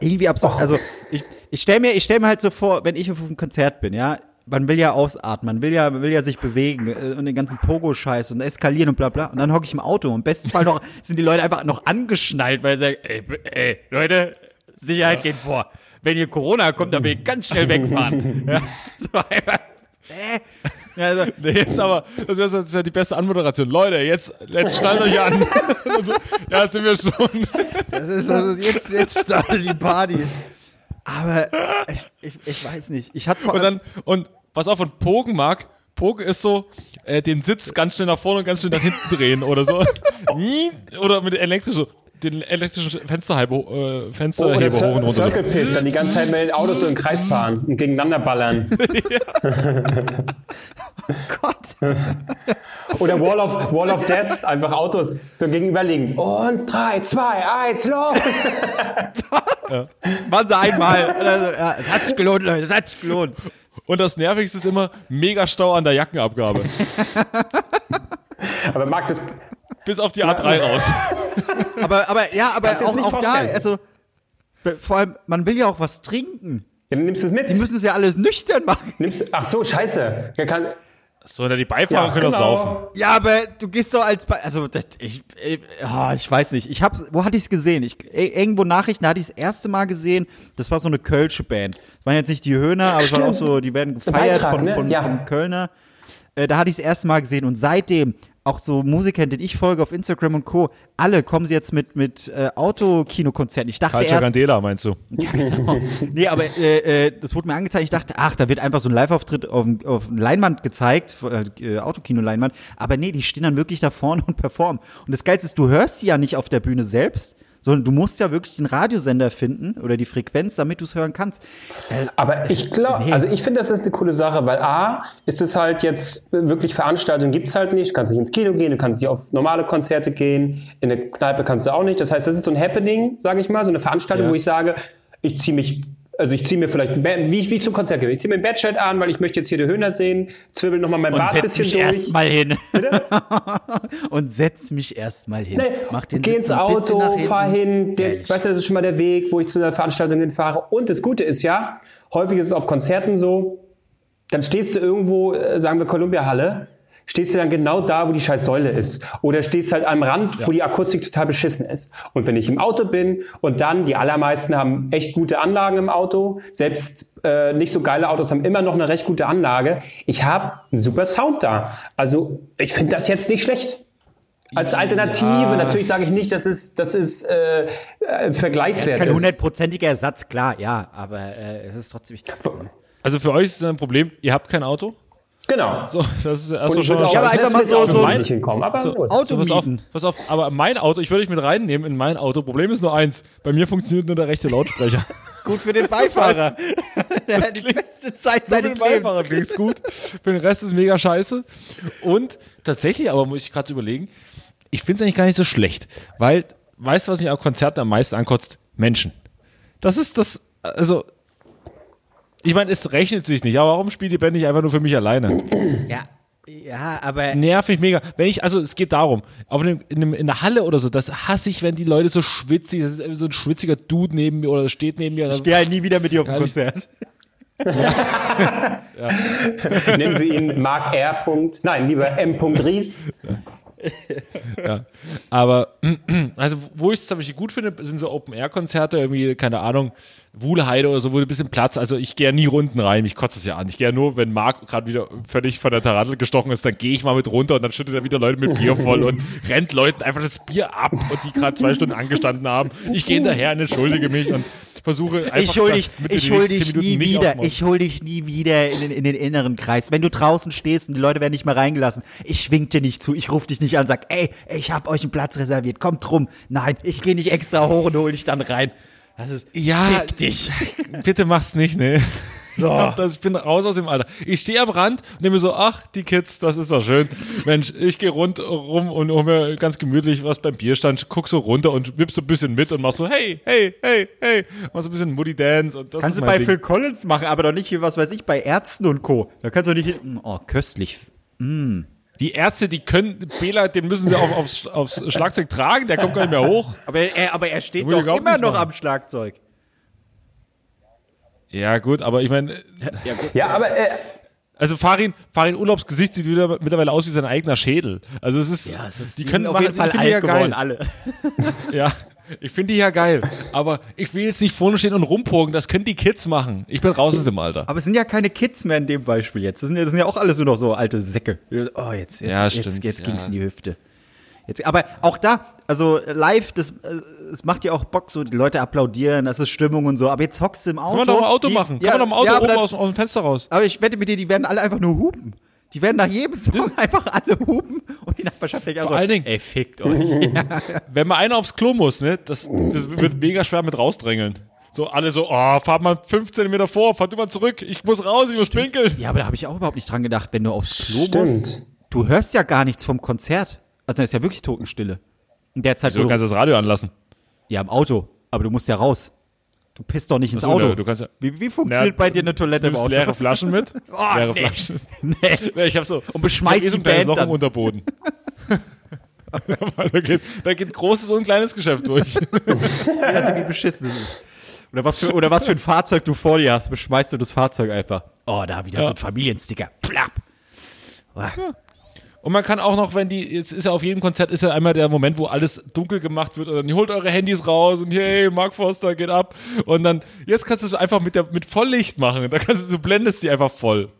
irgendwie absurd. Also ich, ich stelle mir, ich stell mir halt so vor, wenn ich auf einem Konzert bin, ja, man will ja ausatmen, man will ja, man will ja sich bewegen äh, und den ganzen Pogo-Scheiß und eskalieren und bla bla. Und dann hocke ich im Auto und im besten Fall noch sind die Leute einfach noch angeschnallt, weil sie sagen, ey, ey Leute, Sicherheit geht vor. Wenn hier Corona kommt, dann will ich ganz schnell wegfahren. ja, so einfach, äh, also, Nee, jetzt aber, das wäre wär die beste Anmoderation. Leute, jetzt, jetzt schnallt euch an. So, ja, sind wir schon. Das ist, ist jetzt, jetzt startet die Party. Aber ich, ich, ich weiß nicht. Ich hatte Und dann, und was auch von Pogen mag, Pogen ist so, äh, den Sitz ganz schnell nach vorne und ganz schnell nach hinten drehen oder so. oder mit elektrisch so, den elektrischen Fensterheber, äh, Oh, Fensterheber hoch und runter. Circle Pit, dann die ganze Zeit mit den Autos so im Kreis fahren und gegeneinander ballern. Gott. Oder Wall of, Wall of Death, einfach Autos so gegenüberliegend. Und drei, zwei, eins, los! Machen sie einmal. Und dann so, ja, es hat sich gelohnt, Leute, es hat sich gelohnt. Und das Nervigste ist immer mega Stau an der Jackenabgabe. Aber Marc, das, Bis auf die A3 raus. Aber, aber ja, aber Kannst auch, auch da, also vor allem, man will ja auch was trinken. ja, dann nimmst du es mit. Die müssen es ja alles nüchtern machen. nimmst, ach so, scheiße. Der kann, So, oder die Beifahrer Ja, können doch genau. saufen. Ja, aber du gehst so als, Be also das, ich, ich, ah, ich weiß nicht. Ich hab, wo hatte ich es gesehen? Ich, eh, irgendwo Nachrichten hatte ich das erste Mal gesehen. Das war so eine Kölsche Band. Das waren jetzt nicht die Höhner, aber es waren auch so, die werden gefeiert Beitrag, von, ne? von, Ja. von Kölner. Äh, da hatte ich das erste Mal gesehen und seitdem auch so Musiker, denen ich folge auf Instagram und Co. Alle kommen sie jetzt mit mit äh, Autokinokonzerten. Ich dachte Culture erst, Candela, meinst du? nee, aber äh, äh, das wurde mir angezeigt. Ich dachte, ach, da wird einfach so ein Live-Auftritt auf, auf Leinwand gezeigt, äh, Autokino-Leinwand. Aber nee, die stehen dann wirklich da vorne und performen. Und das Geilste ist, du hörst sie ja nicht auf der Bühne selbst, sondern du musst ja wirklich den Radiosender finden oder die Frequenz, damit du es hören kannst. Äh, Aber ich glaube, Nee. also ich finde, das ist eine coole Sache, weil A, ist es halt jetzt wirklich Veranstaltungen gibt's halt nicht. Du kannst nicht ins Kino gehen, du kannst nicht auf normale Konzerte gehen, in eine Kneipe kannst du auch nicht. Das heißt, das ist so ein Happening, sage ich mal, so eine Veranstaltung, Ja. wo ich sage, ich ziehe mich, also ich ziehe mir vielleicht, wie ich, wie ich zum Konzert gehe, ich ziehe mir ein Bedshirt an, weil ich möchte jetzt hier die Höhner sehen, zwirbel nochmal mein und Bart ein setz bisschen mich durch. erstmal hin. und setz mich erstmal hin. Nee, Mach den geh ins Auto, fahr hin. Der, weißt du, das ist schon mal der Weg, wo ich zu einer Veranstaltung hinfahre. Und das Gute ist ja, häufig ist es auf Konzerten so, dann stehst du irgendwo, äh, sagen wir Columbia-Halle, stehst du dann genau da, wo die scheiß Säule ist. Oder stehst halt am Rand, wo die Akustik total beschissen ist. Und wenn ich im Auto bin und dann, die allermeisten haben echt gute Anlagen im Auto, selbst äh, nicht so geile Autos haben immer noch eine recht gute Anlage. Ich habe einen super Sound da. Also ich finde das jetzt nicht schlecht. Als Alternative, natürlich sage ich nicht, dass es, das ist äh, äh, Das ist vergleichswert kein ist. hundertprozentiger Ersatz, klar, ja, aber äh, es ist trotzdem. Also für euch ist es ein Problem, ihr habt kein Auto. Genau. So, das ist erstmal ich schon aber als einfach mal so- so- nicht hinkommen. Aber So. Auto so, pass auf, pass auf, aber mein Auto, ich würde dich mit reinnehmen in mein Auto. Problem ist nur eins, bei mir funktioniert nur der rechte Lautsprecher. Gut für den Beifahrer. Der hat die beste Zeit Für den seines Beifahrer Lebens. klingt's gut. Für den Rest ist mega scheiße. Und tatsächlich, aber muss ich gerade überlegen, ich finde es eigentlich gar nicht so schlecht, weil, weißt du, was mich auf Konzerten am meisten ankotzt? Menschen. Das ist das, also, ich meine, es rechnet sich nicht, aber warum spielt die Band nicht einfach nur für mich alleine? Ja, ja, aber Nervt mich mega. Wenn ich, also es geht darum, auf einem, in, einem, in der Halle oder so, das hasse ich, wenn die Leute so schwitzig, das ist so ein schwitziger Dude neben mir oder steht neben mir. ich gehe halt nie wieder mit dir auf ein Ja, Konzert. Nennen wir ihn Mark R. Punkt. Nein, lieber M. Ries. Aber, also, wo ich es zum Beispiel gut finde, sind so Open-Air-Konzerte, irgendwie, keine Ahnung, Wuhlheide oder so, wo du ein bisschen Platz, also ich gehe ja nie Runden rein, mich kotzt es ja an. Ich gehe ja nur, wenn Marc gerade wieder völlig von der Tarantel gestochen ist, dann gehe ich mal mit runter und dann schüttet er wieder Leute mit Bier voll und rennt Leuten einfach das Bier ab und die gerade zwei Stunden angestanden haben. Ich gehe hinterher und entschuldige mich und versuche einfach Ich hol dich, ich hol dich nie wieder. Ich hol dich nie wieder in den, in den inneren Kreis. Wenn du draußen stehst und die Leute werden nicht mehr reingelassen, ich schwing dir nicht zu, ich ruf dich nicht an, sag, ey, ich hab euch einen Platz reserviert, kommt rum. Nein, ich gehe nicht extra hoch und hol dich dann rein. Das ist, Ja, fick dich. Bitte mach's nicht, ne? So. Das, ich bin raus aus dem Alter. Ich stehe am Rand und nehme so, ach, die Kids, das ist doch schön. Mensch, ich gehe rund rum und hole mir ganz gemütlich was beim Bierstand, guck so runter und wipp so ein bisschen mit und mach so, hey, hey, hey, hey, mach so ein bisschen Moody Dance und das Kannst du bei Ding. Phil Collins machen, aber doch nicht hier, was weiß ich, bei Ärzten und Co. Da kannst du nicht, oh, köstlich. Die Ärzte, die können, Bela, den müssen sie auch aufs, aufs Schlagzeug tragen, der kommt gar nicht mehr hoch. Aber er, aber er steht doch immer noch machen. am Schlagzeug. Ja, gut, aber ich meine, Ja, aber äh, also Farin, Farin Urlaubs Gesicht sieht wieder mittlerweile aus wie sein eigener Schädel. Also es ist, die können auf machen, jeden Fall die ja alt geworden, geil. alle. Ja, ich finde die ja geil. Aber ich will jetzt nicht vorne stehen und rumpogen, das können die Kids machen. Ich bin raus aus dem Alter. Aber es sind ja keine Kids mehr in dem Beispiel jetzt. Das sind ja, das sind ja auch alles nur noch so alte Säcke. Oh, jetzt, jetzt, Ja, jetzt, stimmt, jetzt ging's ja. in die Hüfte. Jetzt, aber auch da, also live, das, äh, es macht ja auch Bock, so die Leute applaudieren, das ist Stimmung und so. Aber jetzt hockst du im Auto. Kann man doch im Auto die- machen. Kann ja, man doch im Auto ja, oben dann- aus, aus dem Fenster raus. Aber ich wette mit dir, die werden alle einfach nur hupen. Die werden nach jedem Song einfach alle hupen und die Nachbarschaft denkt also, allen Dingen- ey, fickt euch. Wenn mal einer aufs Klo muss, ne, das, das wird mega schwer mit rausdrängeln. So, alle so, oh, fahr mal 15 Meter vor, fahr du mal zurück, ich muss raus, ich muss pinkeln. ja, aber da habe ich auch überhaupt nicht dran gedacht, wenn du aufs Klo Stimmt. musst. Du hörst ja gar nichts vom Konzert. Also, da ist ja wirklich Totenstille. In der Zeit, So, wo du kannst das Radio anlassen. ja, im Auto. Aber du musst ja raus. Du pisst doch nicht ins so, Auto. du kannst ja- wie, wie funktioniert Na, bei dir eine Toilette im Nimmst Auto? leere Flaschen mit? leere nee. Flaschen. nee. Ja, ich hab so. Und beschmeißt ich hab eh so ein Band Loch dann. im Unterboden. da, geht, da geht großes und kleines Geschäft durch. Nachdem, wie beschissen es ist. Oder was, für, oder was für ein Fahrzeug du vor dir hast, beschmeißt du das Fahrzeug einfach. Oh, da wieder so ein Familiensticker. Plapp. Ah. Und man kann auch noch, wenn die, jetzt ist ja auf jedem Konzert, ist ja einmal der Moment, wo alles dunkel gemacht wird und dann holt eure Handys raus und hey, Mark Foster geht ab. Und dann, jetzt kannst du es einfach mit, der, mit Volllicht machen. Da kannst du, du blendest die einfach voll.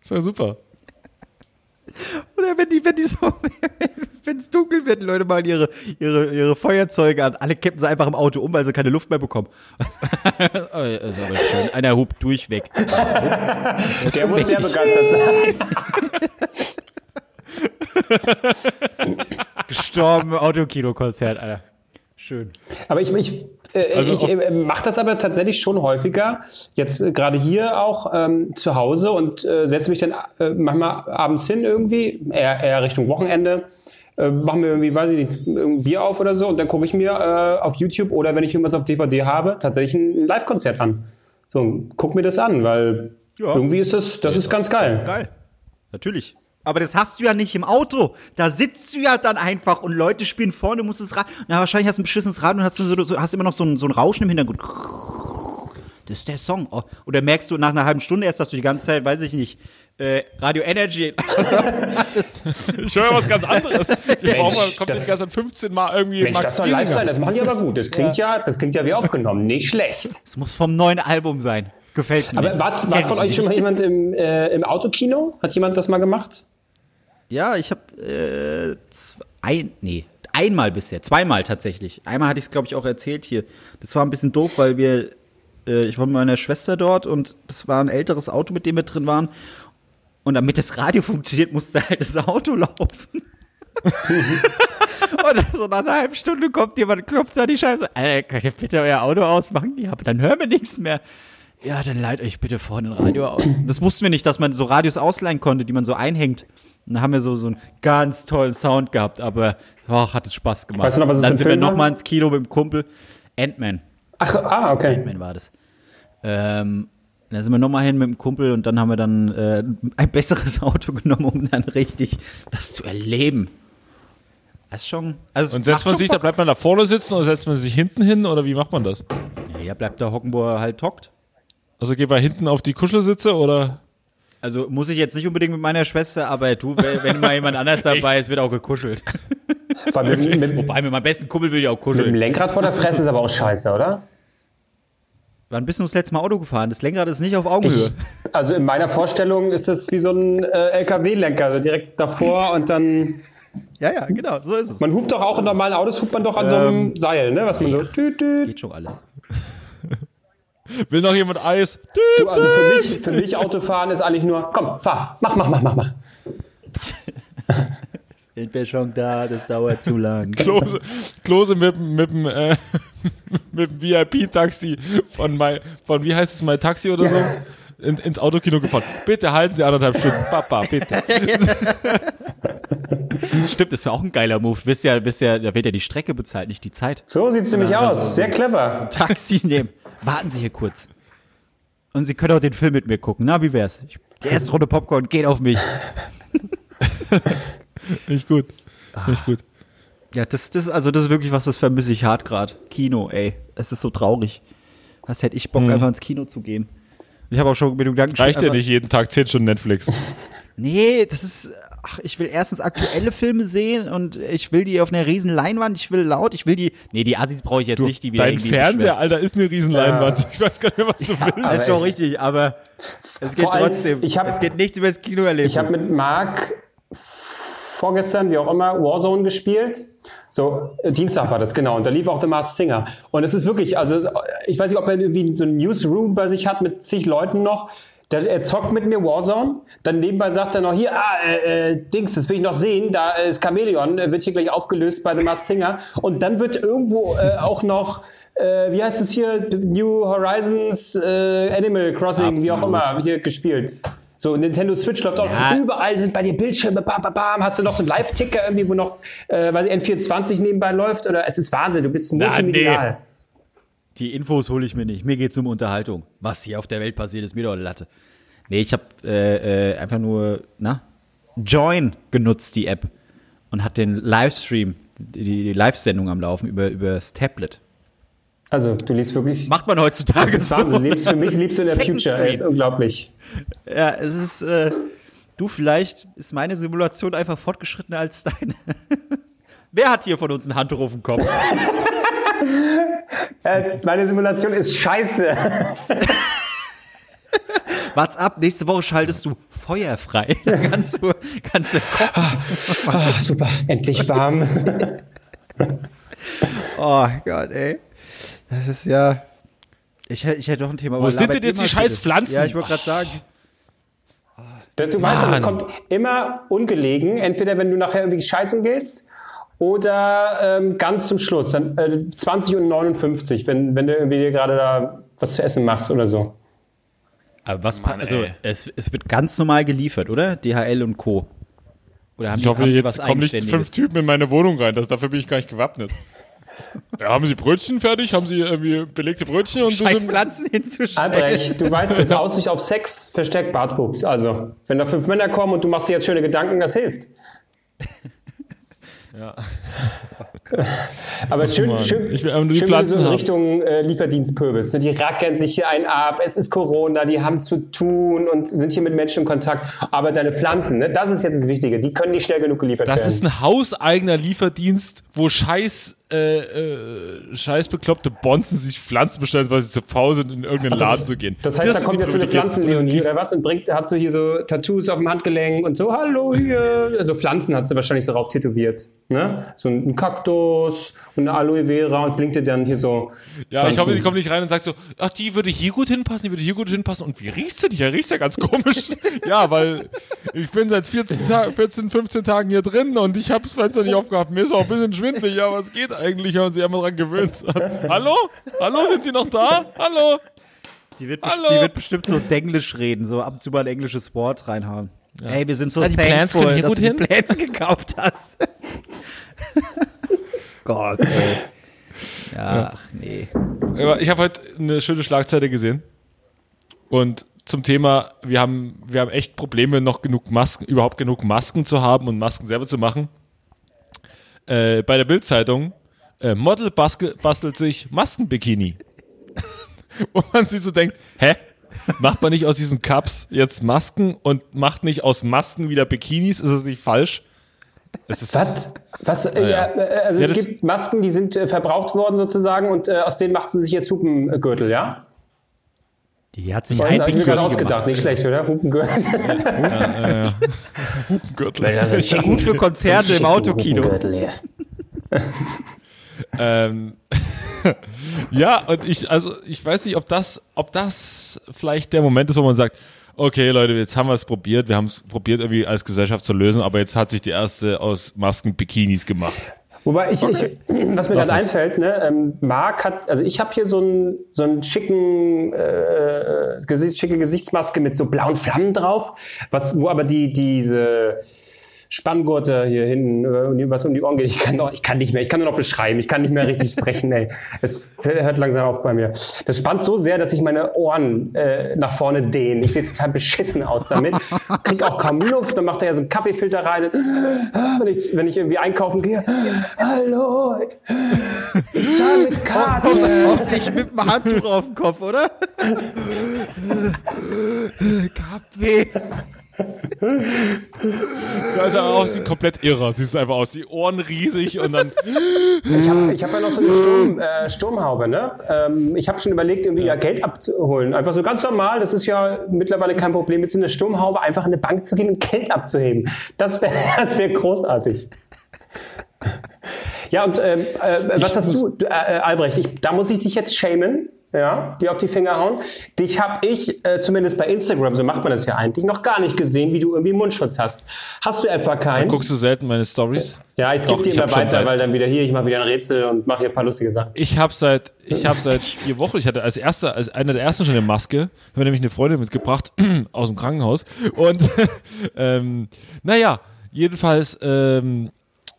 Ist ja super. Oder wenn die, wenn die so, wenn es dunkel wird, Leute mal ihre, ihre, ihre Feuerzeuge an. Alle kippen sie einfach im Auto um, weil sie keine Luft mehr bekommen. oh, ist aber schön. Einer hupt durchweg. der muss sehr begeistert sein. Gestorben Autokino-Konzert, Alter. Schön. Aber ich, ich, äh, Also ich äh, mache das aber tatsächlich schon häufiger. Jetzt äh, gerade hier auch ähm, zu Hause und äh, setze mich dann äh, manchmal abends hin irgendwie, eher, eher Richtung Wochenende. Äh, mache mir irgendwie, weiß ich nicht, ein Bier auf oder so und dann gucke ich mir auf YouTube oder wenn ich irgendwas auf DVD habe, tatsächlich ein Live-Konzert an. So, guck mir das an, weil Ja. irgendwie ist das, das ist ganz geil. Geil. Natürlich. Aber das hast du ja nicht im Auto. Da sitzt du ja dann einfach und Leute spielen vorne, du musst es Rad. Na, wahrscheinlich hast du ein beschissenes Rad und hast, du so, so, hast immer noch so ein, so ein Rauschen im Hintergrund. Das ist der Song. Oh. Oder merkst du nach einer halben Stunde erst, dass du die ganze Zeit, weiß ich nicht, äh, Radio Energy. Ich höre was ganz anderes. Warum kommt das- das ganze Zeit 15 Mal irgendwie Mensch, Max das soll live sein, das machen die aber gut. Das klingt ja, das klingt ja wie aufgenommen, nicht schlecht. Das muss vom neuen Album sein. Gefällt mir. Aber wart ich von euch schon mal jemand im, äh, im Autokino? Hat jemand das mal gemacht? Ja, ich habe äh, ein, nee, einmal bisher, zweimal tatsächlich. Einmal hatte ich es, glaube ich, auch erzählt hier. Das war ein bisschen doof, weil wir, äh, ich war mit meiner Schwester dort und das war ein älteres Auto, mit dem wir drin waren. Und damit das Radio funktioniert, musste halt das Auto laufen. und so nach einer halben Stunde kommt jemand, klopft an die Scheibe, Alter, könnt ihr bitte euer Auto ausmachen? Ja, aber dann hören wir nichts mehr. Ja, dann leiht euch bitte vorne ein Radio aus. Das wussten wir nicht, dass man so Radios ausleihen konnte, die man so einhängt. Und dann haben wir so, so einen ganz tollen Sound gehabt, aber oh, hat es Spaß gemacht. Weißt du noch, was es dann sind wir Film war? nochmal ins Kino mit dem Kumpel. Ant-Man. Ach, ah, okay. Ant-Man war das. Ähm, da sind wir nochmal hin mit dem Kumpel und dann haben wir dann äh, ein besseres Auto genommen, um dann richtig das zu erleben. Das ist schon. Also Und setzt man sich, da bleibt man da vorne sitzen oder setzt man sich hinten hin oder wie macht man das? Ja, ja, bleibt da hocken, wo er halt hockt. Also geht man hinten auf die Kuschelsitze oder? Also muss ich jetzt nicht unbedingt mit meiner Schwester, aber du, wenn, mal jemand anders dabei ist, wird auch gekuschelt. Vor allem mit, mit, mit Wobei mit meinem besten Kumpel würde ich auch dem kuscheln. Lenkrad vor der Fresse ist aber auch scheiße, oder? Wann bist du das letzte Mal Auto gefahren? Das Lenkrad ist nicht auf Augenhöhe. Ich, also in meiner Vorstellung ist das wie so ein äh, LKW-Lenker, also direkt davor und dann. ja, ja, genau, so ist es. Man hupt doch auch in normalen Autos, hupt man doch an so einem Seil, ne? Was man so. Tüt, tüt. Geht schon alles. Will noch jemand Eis? Du, also für mich, für mich Autofahren ist eigentlich nur, komm, fahr, mach, mach, mach, mach, mach. Sind wir schon da? Das dauert zu lang. Klose, Klose mit, dem- mit dem, äh, mit dem VIP-Taxi von, von, wie heißt es, My Taxi oder so, in, ins Autokino gefahren. Bitte halten Sie anderthalb Stunden. Papa, bitte. Stimmt, das wäre auch ein geiler Move. Wisst ja, wisst ja, da wird ja die Strecke bezahlt, nicht die Zeit. So sieht's nämlich Ja, also- aus. Sehr clever. Taxi nehmen. Warten Sie hier kurz. Und Sie können auch den Film mit mir gucken. Na, wie wär's? Ich, die erste Runde Popcorn geht auf mich. Nicht gut. Nicht gut. Ja, das, das, also das ist wirklich was, das vermisse ich hart gerade. Kino, ey. Es ist so traurig. Was hätte ich Bock, Mhm. einfach ins Kino zu gehen. Ich habe auch schon mit dem Gedanken Reicht ja nicht jeden Tag 10 Stunden Netflix. Nee, das ist. Ach, ich will erstens aktuelle Filme sehen und ich will die auf einer riesen Leinwand, ich will laut, ich will die. Nee, die Assis brauche ich jetzt nicht, die wieder Dein irgendwie Fernseher. Alter, ist eine Riesenleinwand. Ich weiß gar nicht mehr, was du willst. Das ist schon richtig, aber es geht allem, trotzdem. ich hab- es geht nichts über das Kinoerlebnis. Ich habe mit Marc vorgestern, wie auch immer, Warzone gespielt. So, äh, Dienstag war das, genau. Und da lief auch The Masked Singer. Und es ist wirklich, also, ich weiß nicht, ob er irgendwie so ein Newsroom bei sich hat mit zig Leuten noch. Der, er zockt mit mir Warzone. Dann nebenbei sagt er noch, hier, ah, äh, äh, Dings, das will ich noch sehen. Da ist Chameleon, äh, wird hier gleich aufgelöst bei The Masked Singer. Und dann wird irgendwo äh, auch noch, äh, wie heißt es hier, New Horizons, Animal Crossing, wie auch Absolut. immer, hier gespielt. So, Nintendo Switch läuft auch Ja. überall sind bei dir Bildschirme, bam, bam, bam. Hast du noch so einen Live-Ticker irgendwie, wo noch, äh, weiß ich, N24 nebenbei läuft? Oder es ist Wahnsinn, du bist multimedial. Die Infos hole ich mir nicht. Mir geht's um Unterhaltung. Was hier auf der Welt passiert, ist mir doch eine Latte. Nee, ich habe äh, äh, einfach nur, na, Join genutzt, die App. Und hat den Livestream, die, die Live-Sendung am Laufen über, über das Tablet. Also, du liebst wirklich. Macht man heutzutage das ist Wahnsinn. Du lebst für mich, lebst du in der Second Future. Screen. Ey, ist unglaublich. Ja, es ist, äh, du, vielleicht ist meine Simulation einfach fortgeschrittener als deine. Wer hat hier von uns ein Handtuch auf dem Kopf? Äh, meine Simulation ist scheiße. Wart's ab, nächste Woche schaltest du feuerfrei. Da kannst du, kannst du kochen. Ah, super, endlich warm. Oh Gott, ey. Das ist ja. Ich, hätte- ich hätte doch ein Thema. aber sind denn jetzt die scheiß. Pflanzen? Ja, ich wollte gerade sagen. Das- Du weißt doch, es kommt immer ungelegen. Entweder wenn du nachher irgendwie scheißen gehst oder ähm, ganz zum Schluss. Dann äh, 20 und 59, wenn, wenn du irgendwie dir gerade da was zu essen machst oder so. Aber was Mann, also es, es wird ganz normal geliefert, oder? DHL und Co. Oder haben Ich die, hoffe, haben jetzt kommen nicht fünf Typen in meine Wohnung rein. Das, dafür bin ich gar nicht gewappnet. Ja, haben Sie Brötchen fertig? Haben Sie irgendwie belegte Brötchen? Und Scheiß Pflanzen hinzustellen. Albrecht, du weißt, das Aussicht auf Sex verstärkt Bartwuchs. Also, wenn da fünf Männer kommen und du machst dir jetzt schöne Gedanken, das hilft. Ja. Aber schön, Mann. schön, Ich will einfach nur die schön Pflanzen so in. Richtung äh, Lieferdienstpöbels. Ne? Die rackern sich hier einen ab, es ist Corona, die haben zu tun und sind hier mit Menschen im Kontakt. Aber deine Pflanzen, ne? das ist jetzt das Wichtige, die können nicht schnell genug geliefert Das werden. ist ein hauseigener Lieferdienst, wo scheiß, äh, äh, scheiß bekloppte Bonzen sich Pflanzen bestellen, weil sie zu faul sind, in irgendeinen das- Laden zu gehen. Das heißt, da sind kommt jetzt so eine Pflanzenleonie oder was und bringt, hat so hier so Tattoos auf dem Handgelenk und so, hallo hier. Also Pflanzen hat sie wahrscheinlich so drauf tätowiert. Ne? So ein Kaktus und eine Aloe Vera und blinkt dir dann hier so. Ja, ich hoffe, sie kommt nicht rein und sagt so, ach, die würde hier gut hinpassen, die würde hier gut hinpassen. Und wie riecht sie? Die ja, riecht ja ganz komisch. ja, weil ich bin seit 14, Ta 14 15 Tagen hier drin und ich habe das Fenster nicht aufgehabt. Mir ist auch ein bisschen schwindelig, aber es geht eigentlich, wenn man sich einmal dran gewöhnt hat. Hallo? Hallo, sind Sie noch da? Hallo? Die wird, Hallo? best- die wird bestimmt so Denglisch reden, so ab und zu mal ein englisches Wort reinhauen. Ey, wir sind so Ja, die thankful, können hier dass du die hin. Plants gekauft hast. Gott, ey. Ja, ach nee. Ich habe heute eine schöne Schlagzeile gesehen. Und zum Thema, wir haben, wir haben echt Probleme, noch genug Masken, überhaupt genug Masken zu haben und Masken selber zu machen. Äh, bei der Bildzeitung, äh, Model baske, bastelt sich Maskenbikini. Wo man sich so denkt, hä? Macht man nicht aus diesen Cups jetzt Masken und macht nicht aus Masken wieder Bikinis? Ist es nicht falsch? Es ist, Was? Was? Äh, ja. ja. also Ja, es das- gibt Masken, die sind äh, verbraucht worden sozusagen und äh, aus denen macht sie sich jetzt Hupengürtel, ja? Die hat sich Das ein habe ich mir Bikini gerade ausgedacht, gemacht. nicht schlecht, oder? Hupengürtel. Gürtel. Ist gut für Konzerte im Autokino. Ähm, ja, und ich, also ich weiß nicht, ob das, ob das vielleicht der Moment ist, wo man sagt, okay, Leute, jetzt haben wir es probiert. Wir haben es probiert, irgendwie als Gesellschaft zu lösen, aber jetzt hat sich die erste aus Masken Bikinis gemacht. Wobei ich, ich was mir gerade was. einfällt, ne, ähm, Marc hat, also ich habe hier so einen so einen schicken äh, Gesicht, schicke Gesichtsmaske mit so blauen Flammen drauf, was wo aber die diese Spanngurte hier hinten, äh, was um die Ohren geht. Ich kann, noch, ich kann nicht mehr, ich kann nur noch beschreiben, ich kann nicht mehr richtig sprechen, ey. Es hört langsam auf bei mir. Das spannt so sehr, dass sich meine Ohren äh, nach vorne dehnen. Ich sehe total beschissen aus damit. Krieg auch kaum Luft, dann macht er ja so einen Kaffeefilter rein. Wenn ich, wenn ich irgendwie einkaufen gehe, hallo, ich zahle mit Karte. Hoffentlich mit dem Handtuch auf dem Kopf, oder? Kaffee. So, also auch sie komplett irre. Siehst du einfach aus, die Ohren riesig und dann. Ich habe ich hab ja noch so eine Sturm, äh, Sturmhaube, ne? Ähm, ich habe schon überlegt, irgendwie ja Geld abzuholen. Einfach so ganz normal, das ist ja mittlerweile kein Problem, mit so einer Sturmhaube einfach in eine Bank zu gehen und Geld abzuheben. Das wäre das wär großartig. Ja, und ähm, äh, was hast du, äh, äh, Albrecht? Ich, da muss ich dich jetzt shamen, ja, dir auf die Finger hauen. Dich habe ich, äh, zumindest bei Instagram, so macht man das ja eigentlich, noch gar nicht gesehen, wie du irgendwie Mundschutz hast. Hast du etwa keinen? Guckst du selten meine Stories? Ja, ich gebe dir immer weiter, weil dann wieder hier, ich mache wieder ein Rätsel und mache hier ein paar lustige Sachen. Ich habe seit ich habe seit vier Wochen, ich hatte als erster, als einer der ersten schon eine Maske, habe nämlich eine Freundin mitgebracht aus dem Krankenhaus und ähm, naja, jedenfalls ähm,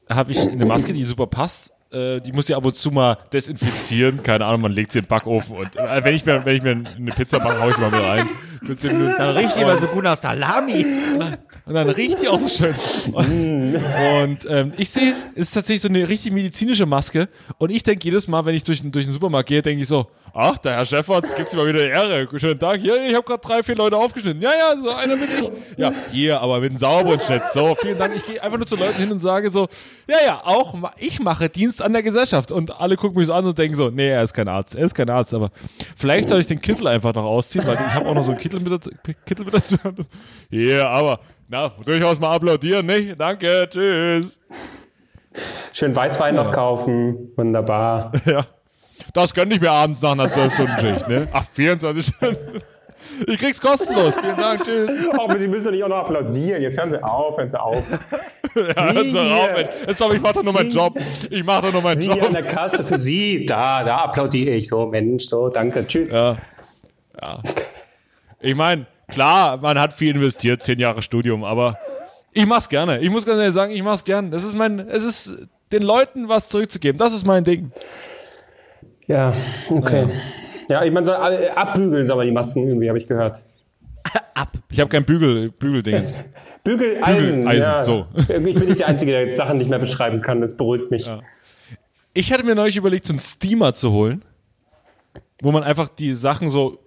habe ich eine Maske, die super passt. Äh, die muss ich ab und zu mal desinfizieren. Keine Ahnung, man legt sie in den Backofen und äh, wenn ich mir wenn ich mir eine Pizza mache, hau ich mal wieder rein. Dann riecht die immer so gut nach Salami. Und dann riecht die auch so schön. Und, und ähm, ich sehe, es ist tatsächlich so eine richtig medizinische Maske. Und ich denke jedes Mal, wenn ich durch, den- durch den Supermarkt gehe, denke ich so, ach, der Herr Chefarzt, gibt's mal wieder Ehre. Schönen Tag. Ja, ich habe gerade drei, vier Leute aufgeschnitten. Ja, ja, so einer bin ich. Ja, hier, aber mit einem sauberen Schnitt. So, vielen Dank. Ich gehe einfach nur zu Leuten hin und sage so, ja, ja, auch ich mache Dienst an der Gesellschaft. Und alle gucken mich so an und denken so, nee, er ist kein Arzt. Er ist kein Arzt. Aber vielleicht soll ich den Kittel einfach noch ausziehen, weil ich habe auch noch so einen Kittel mit, dazu- Kittel mit dazu. Ja, aber na, durchaus mal applaudieren, nicht? Danke, tschüss. Schön Weißwein noch kaufen. Wunderbar. Ja. Das gönn ich mir abends nach einer 12-Stunden-Schicht, ne? Ach, 24 Stunden. Ich krieg's kostenlos. Vielen Dank, tschüss. Oh, aber Sie müssen doch nicht auch noch applaudieren. Jetzt hören Sie auf, hören Sie auf. Ja, hört so hier. auf, Mensch. Jetzt doch, ich mach doch nur meinen Sie- Job. Ich mach doch nur meinen Sie an Job. der Kasse für Sie. Da, da applaudiere ich. So, Mensch, so, danke, tschüss. Ja. Ja. Ich meine, klar, man hat viel investiert, zehn Jahre Studium, aber ich mach's gerne. Ich muss ganz ehrlich sagen, ich mach's gern. Das ist mein, es ist den Leuten was zurückzugeben. Das ist mein Ding. Ja, okay. Ja, ich meine, soll äh, abbügeln, soll man die Masken irgendwie, habe ich gehört. Ich habe kein Bügel, Bügeldingens. Bügeleisen. Bügeleisen, ja. so. Irgendwie bin ich der Einzige, der jetzt Sachen nicht mehr beschreiben kann. Das beruhigt mich. Ich hatte mir neulich überlegt, so einen Steamer zu holen, wo man einfach die Sachen so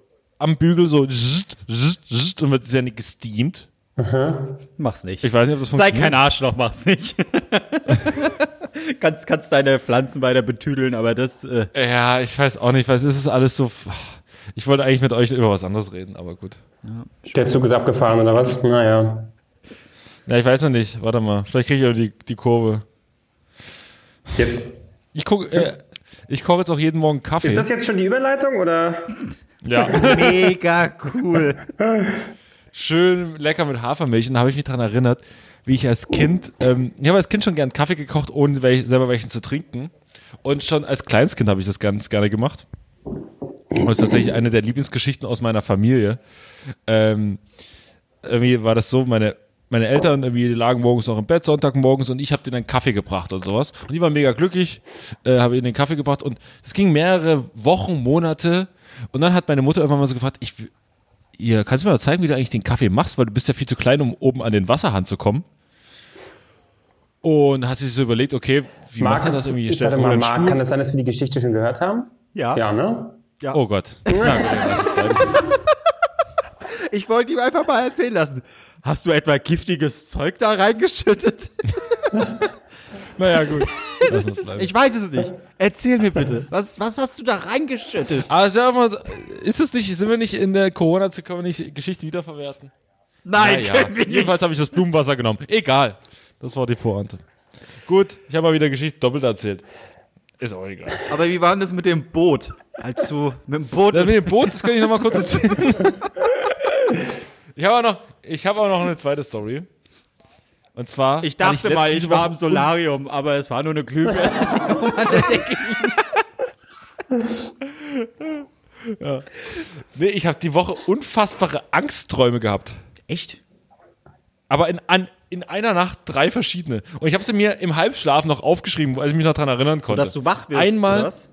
am Bügel so zzt, zzt, zzt, und wird sehr nicht gesteamt. Mach's nicht. Ich weiß nicht, ob das Sei funktioniert. kein Arschloch, mach's nicht. kannst, kannst deine Pflanzen weiter betüdeln, aber das. Äh, Ja, ich weiß auch nicht, weil es ist alles so. Ich wollte eigentlich mit euch über was anderes reden, aber gut. Der Zug ist abgefahren, oder was? Naja. Ja, ich weiß noch nicht. Warte mal. Vielleicht kriege ich auch die, die Kurve. Jetzt. Ich gucke, äh, ich koche jetzt auch jeden Morgen Kaffee. Ist das jetzt schon die Überleitung, oder? Ja. mega cool. Schön lecker mit Hafermilch. Und da habe ich mich daran erinnert, wie ich als Kind, ähm, ich habe als Kind schon gern Kaffee gekocht, ohne welch, selber welchen zu trinken. Und schon als Kleinstkind habe ich das ganz gerne gemacht. Das ist tatsächlich eine der Lieblingsgeschichten aus meiner Familie. Ähm, irgendwie war das so, meine, meine Eltern irgendwie lagen morgens noch im Bett, Sonntagmorgens, und ich habe denen einen Kaffee gebracht und sowas. Und die waren mega glücklich, äh, habe ihnen den Kaffee gebracht. Und es ging mehrere Wochen, Monate. Und dann hat meine Mutter irgendwann mal so gefragt, ich, ihr, kannst du mir mal zeigen, wie du eigentlich den Kaffee machst, weil du bist ja viel zu klein, um oben an den Wasserhahn zu kommen. Und hat sie sich so überlegt, okay, wie macht er das irgendwie? ich warte mal, Marc, kann das sein, dass wir die Geschichte schon gehört haben? Ja. Ja, ne? Oh Gott. Ich wollte ihm einfach mal erzählen lassen. Hast du etwa giftiges Zeug da reingeschüttet? naja, gut. Ich weiß es nicht. Erzähl mir bitte. Was, was hast du da reingeschüttet? Aber sag mal, ist es nicht, sind wir nicht in der Corona-Zeit, können wir nicht Geschichte wiederverwerten? Nein, Naja, können wir nicht. jedenfalls habe ich das Blumenwasser genommen. Egal. Das war die Pointe. Gut, ich habe mal wieder Geschichte doppelt erzählt. Ist auch egal. Aber wie war denn das mit dem Boot? Als du mit dem Boot. Das mit dem Boot, das kann ich noch mal kurz erzählen. Ich habe auch noch, ich habe auch noch eine zweite Story. Und zwar. Ich dachte letzt- mal, ich war im Solarium, aber es war nur eine Glühbirne. Nee, ich habe die Woche unfassbare Angstträume gehabt. Echt? Aber in, an, in einer Nacht drei verschiedene. Und ich habe sie mir im Halbschlaf noch aufgeschrieben, als ich mich noch daran erinnern konnte. Dass du wach wirst, Einmal, oder was?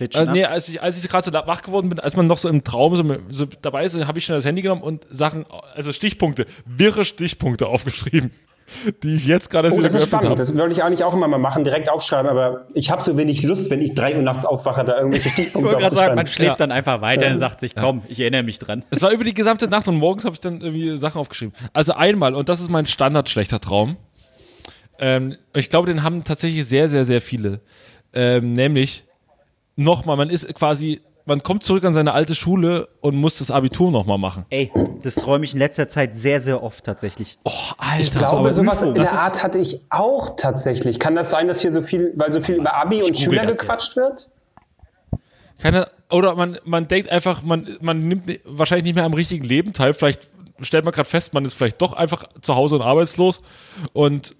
Äh, nee, als ich, als ich gerade so wach geworden bin, als man noch so im Traum so, so dabei ist, habe ich schnell das Handy genommen und Sachen, also Stichpunkte, wirre Stichpunkte aufgeschrieben, die ich jetzt gerade erst Oh, wieder das ist spannend. habe. Das wollte ich eigentlich auch immer mal machen, direkt aufschreiben, aber ich habe so wenig Lust, wenn ich drei Uhr nachts aufwache, da irgendwelche Ich Stichpunkte wollte gerade sagen, man schläft dann einfach weiter und sagt sich, komm, ich erinnere mich dran. Es war über die gesamte Nacht und morgens habe ich dann irgendwie Sachen aufgeschrieben. Also einmal, und das ist mein standard schlechter Traum. Ähm, ich glaube, den haben tatsächlich sehr, sehr, sehr viele. Ähm, nämlich, nochmal, man ist quasi, man kommt zurück an seine alte Schule und muss das Abitur nochmal machen. Ey, das träume ich in letzter Zeit sehr, sehr oft tatsächlich. Oh, Alter. Ich glaube, sowas in Das der Art hatte ich auch tatsächlich. Kann das sein, dass hier so viel, weil so viel über Abi und Schüler das gequatscht wird? Keine, oder man, man denkt einfach, man, man nimmt ni- wahrscheinlich nicht mehr am richtigen Leben teil. Vielleicht stellt man gerade fest, man ist vielleicht doch einfach zu Hause und arbeitslos. Und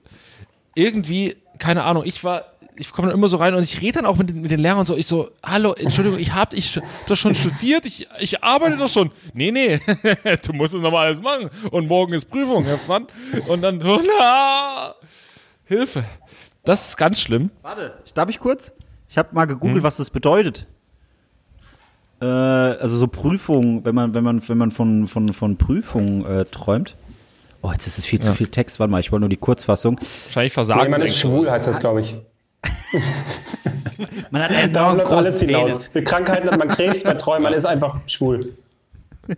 irgendwie, keine Ahnung, ich war, ich komme dann immer so rein und ich rede dann auch mit den, mit den Lehrern so, ich so, hallo, Entschuldigung, ich hab ich das schon studiert, ich, ich arbeite doch schon. Nee, nee, du musst es nochmal alles machen. Und morgen ist Prüfung, Herr Pfann. Und dann, oh, na, Hilfe. Das ist ganz schlimm. Warte, darf ich kurz? Ich habe mal gegoogelt, was das bedeutet. Äh, also so Prüfungen, wenn man, wenn man, wenn man von, von, von Prüfungen äh, träumt. Oh, jetzt ist es viel zu viel Text. Warte mal, ich wollte nur die Kurzfassung. Wahrscheinlich Nee, versagen man ist schwul, heißt das, glaube ich. Man hat einen enorm großen alles hinaus. Penis. Mit Krankheiten hat man Krebs, bei Träumen, man ist einfach schwul.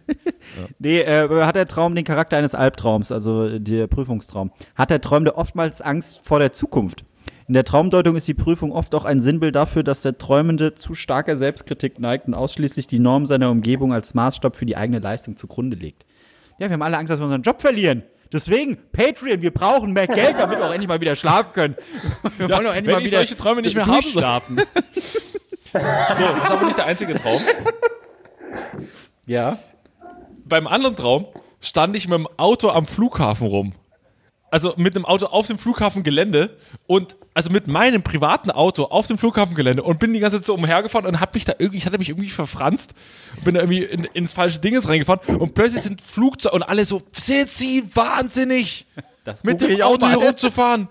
Nee, äh, hat der Traum den Charakter eines Albtraums, also der Prüfungstraum. Hat der Träumende oftmals Angst vor der Zukunft. In der Traumdeutung ist die Prüfung oft auch ein Sinnbild dafür, dass der Träumende zu starker Selbstkritik neigt und ausschließlich die Norm seiner Umgebung als Maßstab für die eigene Leistung zugrunde legt. Ja, wir haben alle Angst, dass wir unseren Job verlieren. Deswegen, Patreon, wir brauchen mehr Geld, damit wir auch endlich mal wieder schlafen können. Wir wollen auch endlich mal wieder solche Träume nicht mehr haben durchschlafen. So, das ist aber nicht der einzige Traum. Ja. Beim anderen Traum stand ich mit dem Auto am Flughafen rum. Also mit einem Auto auf dem Flughafengelände und also mit meinem privaten Auto auf dem Flughafengelände und bin die ganze Zeit so umhergefahren und hab mich da irgendwie, ich hatte mich irgendwie verfranst, bin da irgendwie in, ins falsche Dinges reingefahren und plötzlich sind Flugzeuge und alle so, sind sie wahnsinnig, Das mit dem Auto hier rumzufahren.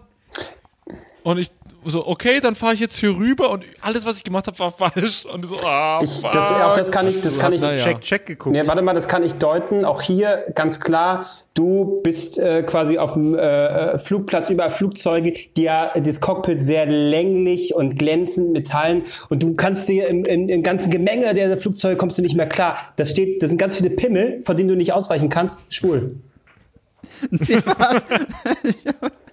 Und ich so, okay, dann fahre ich jetzt hier rüber und alles, was ich gemacht habe, war falsch. Und so, ah, Ich, das, auch das kann ich, das kann ich, na ja. Check, check geguckt. Nee, warte mal, das kann ich deuten. Auch hier ganz klar, du bist äh, quasi auf dem äh, Flugplatz über Flugzeuge, die ja das Cockpit sehr länglich und glänzend metallen und du kannst dir im, im, im ganzen Gemenge der Flugzeuge kommst du nicht mehr klar. Das steht, das sind ganz viele Pimmel, von denen du nicht ausweichen kannst. Schwul. So,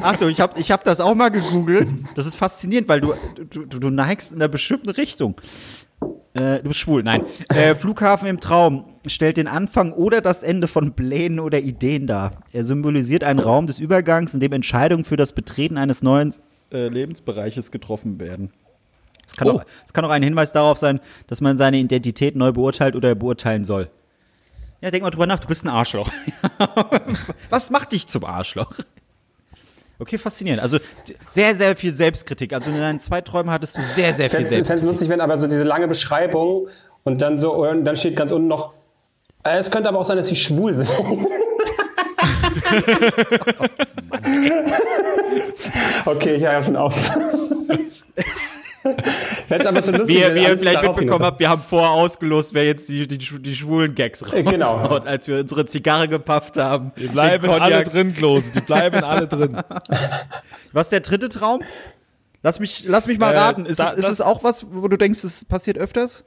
Achtung, ich habe ich hab das auch mal gegoogelt. Das ist faszinierend, weil du, du, du neigst in einer bestimmten Richtung. Äh, du bist schwul, nein. Äh, Flughafen im Traum stellt den Anfang oder das Ende von Plänen oder Ideen dar. Er symbolisiert einen Raum des Übergangs, in dem Entscheidungen für das Betreten eines neuen äh, Lebensbereiches getroffen werden. Es kann, Oh. auch, es kann auch ein Hinweis darauf sein, dass man seine Identität neu beurteilt oder beurteilen soll. Ja, denk mal drüber nach, du bist ein Arschloch. Was macht dich zum Arschloch? Okay, faszinierend. Also sehr, sehr viel Selbstkritik. Also in deinen zwei Träumen hattest du sehr, sehr viel Fände es Selbstkritik. lustig, wenn aber so diese lange Beschreibung und dann so, und dann steht ganz unten noch, äh, es könnte aber auch sein, dass sie schwul sind. okay, ich höre ja schon auf. Es aber so lustig, Wie, ihr- wie ihr vielleicht mitbekommen habt, wir haben vorher ausgelost, wer jetzt die, die, die schwulen Gags raushaut, genau. als wir unsere Zigarre gepafft haben. Die bleiben alle drin, Klose. Die bleiben alle drin. Was ist der dritte Traum? Lass mich, lass mich mal Äh, raten. Ist, da- es, ist das- es auch was, wo du denkst, es passiert öfters?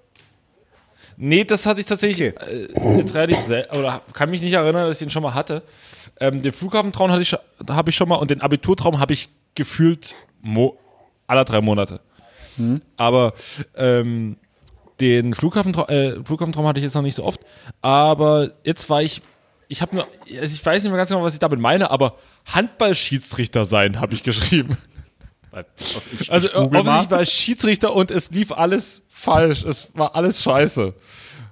Nee, das hatte ich tatsächlich äh, jetzt relativ selten, oder kann mich nicht erinnern, dass ich den schon mal hatte. Ähm, den Flughafentraum hatte ich, habe ich schon mal und den Abiturtraum habe ich gefühlt mo aller drei Monate. Aber ähm, den Flughafentraum, äh, Flughafentraum hatte ich jetzt noch nicht so oft. Aber jetzt war ich, ich habe nur, also ich weiß nicht mehr ganz genau, was ich damit meine, aber Handballschiedsrichter sein, habe ich geschrieben. Also mal. offensichtlich war ich Schiedsrichter und es lief alles falsch. Es war alles scheiße.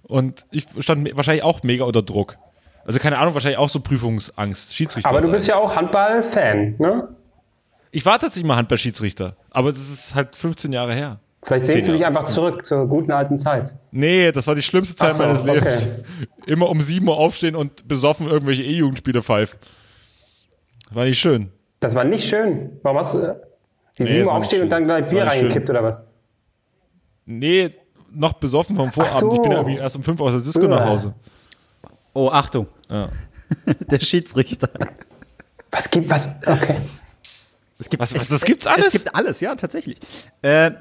Und ich stand wahrscheinlich auch mega unter Druck. Also keine Ahnung, wahrscheinlich auch so Prüfungsangst, Schiedsrichter. Aber du sein. bist ja auch Handball-Fan, ne? Ich war tatsächlich mal Handballschiedsrichter, aber das ist halt 15 Jahre her. Vielleicht sehnst du dich einfach zurück zur guten alten Zeit. Nee, das war die schlimmste Zeit so, meines Lebens. okay. Immer um 7 Uhr aufstehen und besoffen irgendwelche E-Jugendspiele pfeifen. War nicht schön. Das war nicht schön. Warum hast du äh, die Nee, sieben das Uhr war aufstehen und dann gleich Bier reingekippt schön. oder was? Nee, noch besoffen vom Vorabend. so. Ich bin ja irgendwie erst um 5 aus der Disco nach Uah. Hause. Oh, Achtung. Ja. Der Schiedsrichter. Was gibt was? Okay. Es gibt, Was- es, was, das gibt's alles? Es gibt alles, ja, tatsächlich. Äh, äh,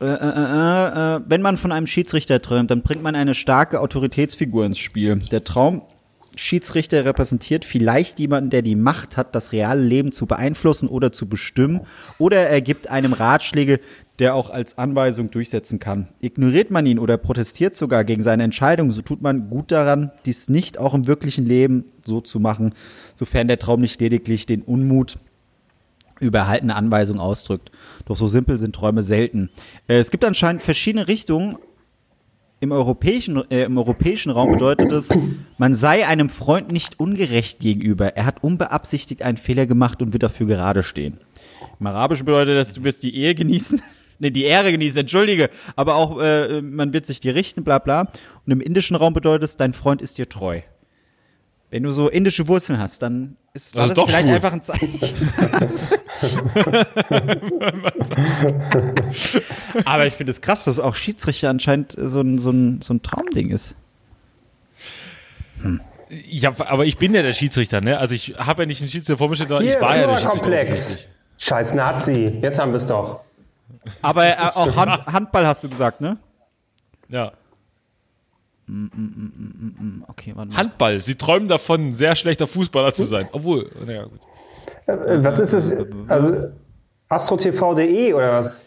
äh, äh, äh, wenn man von einem Schiedsrichter träumt, dann bringt man eine starke Autoritätsfigur ins Spiel. Der Traumschiedsrichter repräsentiert vielleicht jemanden, der die Macht hat, das reale Leben zu beeinflussen oder zu bestimmen. Oder er gibt einem Ratschläge, der auch als Anweisung durchsetzen kann. Ignoriert man ihn oder protestiert sogar gegen seine Entscheidung, so tut man gut daran, dies nicht auch im wirklichen Leben so zu machen, sofern der Traum nicht lediglich den Unmut über erhaltene Anweisungen ausdrückt. Doch so simpel sind Träume selten. Äh, es gibt anscheinend verschiedene Richtungen. Im europäischen, äh, Im europäischen Raum bedeutet es, man sei einem Freund nicht ungerecht gegenüber. Er hat unbeabsichtigt einen Fehler gemacht und wird dafür gerade stehen. Im Arabischen bedeutet das, du wirst die Ehe genießen. Ne, die Ehre genießen, entschuldige. Aber auch, äh, man wird sich dir richten, bla bla. Und im indischen Raum bedeutet es, dein Freund ist dir treu. Wenn du so indische Wurzeln hast, dann ist war Also das doch vielleicht schwul. einfach ein Zeichen. Aber ich finde es krass, dass auch Schiedsrichter anscheinend so ein, so ein, so ein Traumding ist. Ja, aber ich bin ja der Schiedsrichter, ne? Also ich habe ja nicht einen Schiedsrichter vor mir stehen, sondern ich Hier, war ja der Schiedsrichter. Komplex. Scheiß Nazi. Jetzt haben wir es doch. Aber äh, auch Hand, Handball hast du gesagt, ne? Ja. Okay, warte mal. Handball. Sie träumen davon, ein sehr schlechter Fußballer zu sein. Obwohl, naja, gut. Äh, Was ist es? Also astrotv.de oder was?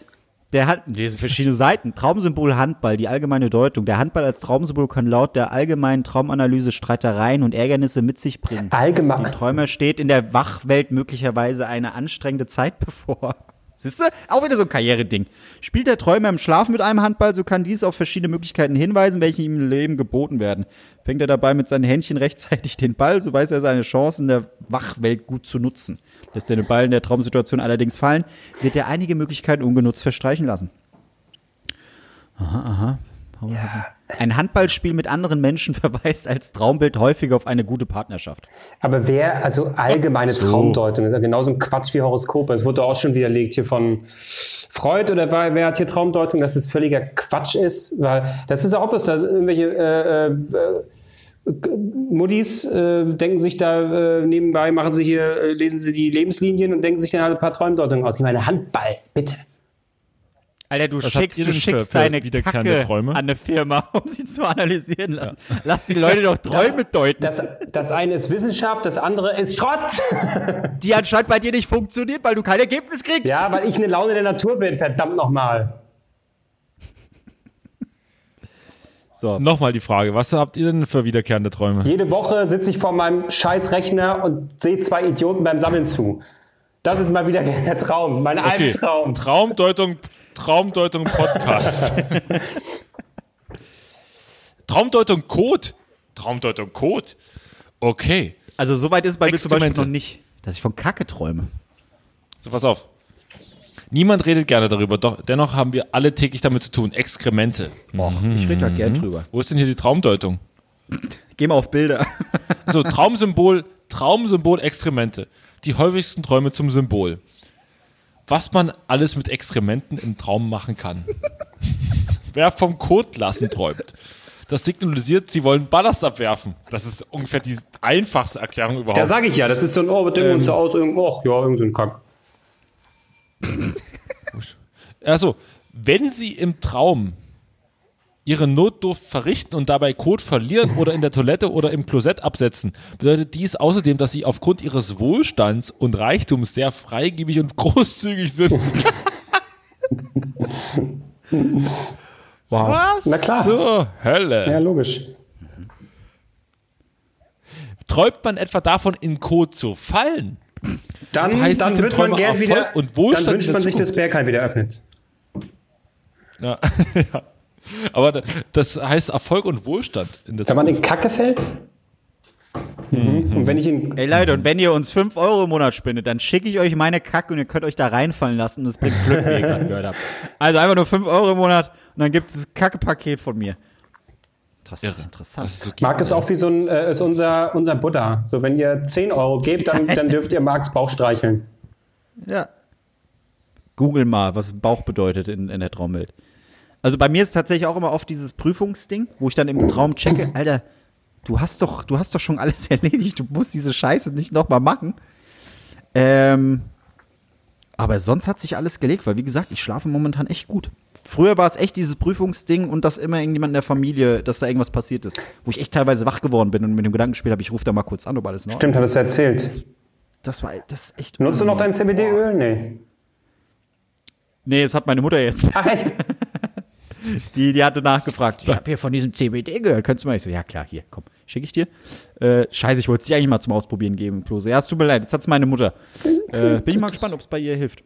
Der hat, sind verschiedene Seiten. Traumsymbol Handball, die allgemeine Deutung. Der Handball als Traumsymbol kann laut der allgemeinen Traumanalyse Streitereien und Ärgernisse mit sich bringen. Allgemein. Dem Träumer steht in der Wachwelt möglicherweise eine anstrengende Zeit bevor. Siehst du? Auch wieder so ein Karriereding. Spielt der Träumer im Schlaf mit einem Handball, so kann dies auf verschiedene Möglichkeiten hinweisen, welche ihm im Leben geboten werden. Fängt er dabei mit seinen Händchen rechtzeitig den Ball, so weiß er seine Chancen in der Wachwelt gut zu nutzen. Lässt er den Ball in der Traumsituation allerdings fallen, wird er einige Möglichkeiten ungenutzt verstreichen lassen. Aha, aha. Ein Handballspiel mit anderen Menschen verweist als Traumbild häufig auf eine gute Partnerschaft. Aber wer, also allgemeine Traumdeutung, ist ja genauso ein Quatsch wie Horoskope. Es wurde auch schon widerlegt hier von Freud oder wer, wer hat hier Traumdeutung, dass es völliger Quatsch ist, weil das ist ja auch bloß, dass irgendwelche äh, äh, Muddis äh, denken sich da äh, nebenbei, machen sie hier, äh, lesen sie die Lebenslinien und denken sich dann halt ein paar Traumdeutungen aus. Ich meine, Handball, bitte. Alter, du Was schickst, du schickst für- für deine wiederkehrende Kacke Träume? an eine Firma, um sie zu analysieren. Lass, lass die Leute doch Träume deuten, Das, das eine ist Wissenschaft, das andere ist Schrott. die anscheinend bei dir nicht funktioniert, weil du kein Ergebnis kriegst. Ja, weil ich eine Laune der Natur bin, verdammt nochmal. So. Nochmal die Frage, was habt ihr denn für wiederkehrende Träume? Jede Woche sitze ich vor meinem scheiß Rechner und sehe zwei Idioten beim Sammeln zu. Das ist mal wieder der Traum, mein Okay, Albtraum. Traumdeutung, Traumdeutung Podcast. Traumdeutung Code. Traumdeutung Code. Okay. Also soweit ist es bei mir zum Beispiel noch nicht, dass ich von Kacke träume. So, pass auf. Niemand redet gerne darüber, doch dennoch haben wir alle täglich damit zu tun. Exkremente. Och, ich rede da gern drüber. Wo ist denn hier die Traumdeutung? Geh mal auf Bilder. So, Traumsymbol, Traumsymbol Exkremente. Die häufigsten Träume zum Symbol. Was man alles mit Exkrementen im Traum machen kann. Wer vom Kot lassen träumt. Das signalisiert, sie wollen Ballast abwerfen. Das ist ungefähr die einfachste Erklärung überhaupt. Da sage ich ja, das ist so ein, oh, wir denken uns so aus, irgendwo, ach ja, irgend so ein Kack. Also, wenn Sie im Traum Ihre Notdurft verrichten und dabei Kot verlieren oder in der Toilette oder im Klosett absetzen, bedeutet dies außerdem, dass Sie aufgrund Ihres Wohlstands und Reichtums sehr freigebig und großzügig sind. Wow. Was Na klar. zur Hölle? Ja, logisch. Träumt man etwa davon, in Kot zu fallen? Dann, heißt dann wird man gern wieder, und Wohlstand dann wünscht man sich, dass? Bergheim wieder öffnet. Ja. ja. Aber das heißt Erfolg und Wohlstand in der Wenn man Zukunft. in Kacke fällt? Und wenn ich ihn. Ey Leute, und wenn ihr uns 5 Euro im Monat spendet, dann schicke ich euch meine Kacke und ihr könnt euch da reinfallen lassen und es bringt Glück, wie ihr gerade gehört habt. Also einfach nur 5 Euro im Monat und dann gibt es das Kacke-Paket von mir. Das ist interessant. Das ist so Marc ist auch wie so ein, äh, ist unser, unser Buddha. So, wenn ihr 10 Euro gebt, dann, dann dürft ihr Marcs Bauch streicheln. Ja. Google mal, was Bauch bedeutet in, in der Traumwelt. Also bei mir ist tatsächlich auch immer oft dieses Prüfungsding, wo ich dann im Traum checke, Alter, du hast doch, du hast doch schon alles erledigt, du musst diese Scheiße nicht nochmal machen. Ähm, aber sonst hat sich alles gelegt, weil wie gesagt, ich schlafe momentan echt gut. Früher war es echt dieses Prüfungsding und dass immer irgendjemand in der Familie, dass da irgendwas passiert ist, wo ich echt teilweise wach geworden bin und mit dem Gedanken gespielt habe, ich rufe da mal kurz an, ob alles noch. Stimmt, hattest du erzählt. Das war das ist echt. Nutzt du noch dein. CBD-Öl? Nee. Nee, das hat meine Mutter jetzt. Ach, echt? Die, die hatte nachgefragt. Ich habe hier von diesem CBD gehört. Könntest du mal? Ich so, ja klar, hier, komm, schicke ich dir. Äh, scheiße, ich wollte es dir eigentlich mal zum Ausprobieren geben, Klose. Ja, es tut mir leid, jetzt hat's meine Mutter. Äh, bin ich mal gespannt, ob es bei ihr hilft.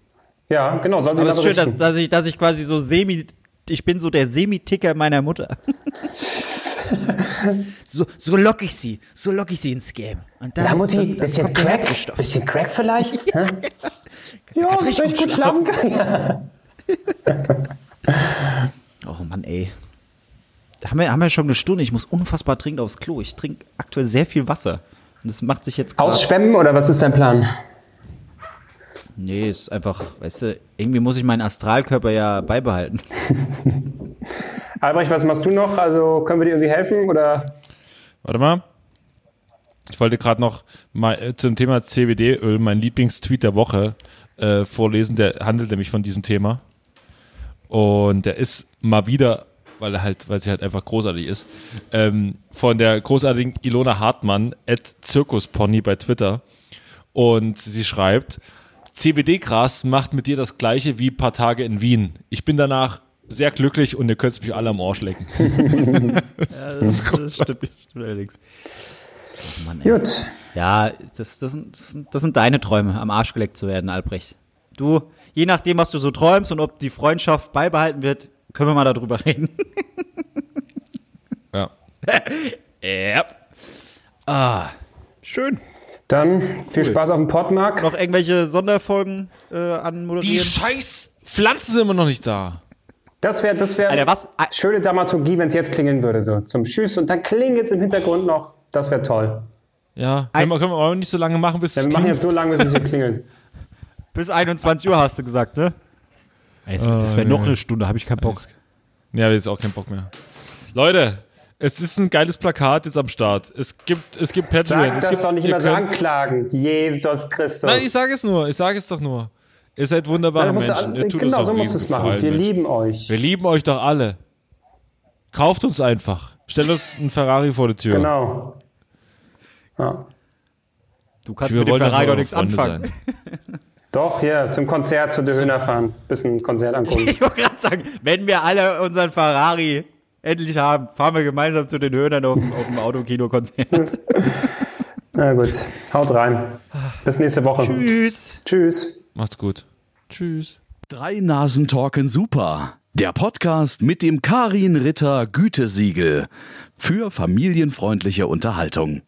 Ja, genau, soll sie Aber es ist schön, dass, dass, ich, dass ich quasi so semi. Ich bin so der Semi-Ticker meiner Mutter. so, so lock ich sie. So lock ich sie ins Game. Und dann, Ja, Mutti, dann, dann bisschen Crack? Bisschen Crack vielleicht? Ja, Kannst wenn richtig ich gut gut schlafen kann. Oh Mann, ey. Da haben wir, haben wir schon eine Stunde. Ich muss unfassbar dringend aufs Klo. Ich trinke aktuell sehr viel Wasser. Und das macht sich jetzt grad- Ausschwemmen oder was ist dein Plan? Nee, ist einfach, weißt du, irgendwie muss ich meinen Astralkörper ja beibehalten. Albrecht, was machst du noch? Also können wir dir irgendwie helfen oder? Warte mal. Ich wollte gerade noch mal äh, zum Thema CBD-Öl meinen Lieblingstweet der Woche äh, vorlesen. Der handelt nämlich von diesem Thema. Und der ist mal wieder, weil er halt, weil sie halt einfach großartig ist, ähm, von der großartigen Ilona Hartmann at Zirkuspony bei Twitter. Und sie schreibt, CBD-Gras macht mit dir das gleiche wie ein paar Tage in Wien. Ich bin danach sehr glücklich und ihr könnt mich alle am Arsch lecken. das, das, stimmt, das stimmt allerdings. Oh Mann. Gut. Ja, das, das, sind, das, sind, das sind deine Träume, am Arsch geleckt zu werden, Albrecht. Du, je nachdem, was du so träumst und ob die Freundschaft beibehalten wird, können wir mal darüber reden. Ja. ja. Ah, schön. Dann viel Spaß auf dem Podmark. Noch irgendwelche Sonderfolgen äh, Die anmoderieren? scheiß Pflanzen sind immer noch nicht da. Das wäre das wär Alter, was? Ah, schöne Dramaturgie, wenn es jetzt klingeln würde. So zum Tschüss und dann klingelt es im Hintergrund noch. Das wäre toll. Ja, können wir, können wir aber nicht so lange machen, bis Ja, es wir machen klingelt. jetzt so lange, bis es hier klingelt. Bis 21 Uhr hast du gesagt, ne? Ey, das das wäre Oh, noch ja. eine Stunde, habe ich keinen Bock. Ja, jetzt auch keinen Bock mehr. Leute, es ist ein geiles Plakat jetzt am Start. Es gibt, es gibt Patreon. Sag es das gibt, doch nicht immer so anklagen. Jesus Christus. Nein, ich sage es nur. Ich sage es doch nur. Ihr seid wunderbare Menschen. an- Ihr tut genau, uns so musst du es machen. Gefallen Wir lieben euch. Wir lieben euch doch alle. Kauft uns einfach. Stellt uns einen Ferrari vor die Tür. Genau. Ja. Du kannst Wir mit dem wollen doch Ferrari doch nichts Freunde anfangen. Doch, hier, zum Konzert zu der Höhner fahren. Bisschen Konzert angucken. Ich wollte gerade sagen, wenn wir alle unseren Ferrari endlich haben, fahren wir gemeinsam zu den Höhnern auf, dem- auf dem Autokino-Konzert. Na gut, haut rein. Bis nächste Woche. Tschüss. Tschüss. Macht's gut. Tschüss. Drei Nasen talken super. Der Podcast mit dem Karin Ritter Gütesiegel für familienfreundliche Unterhaltung.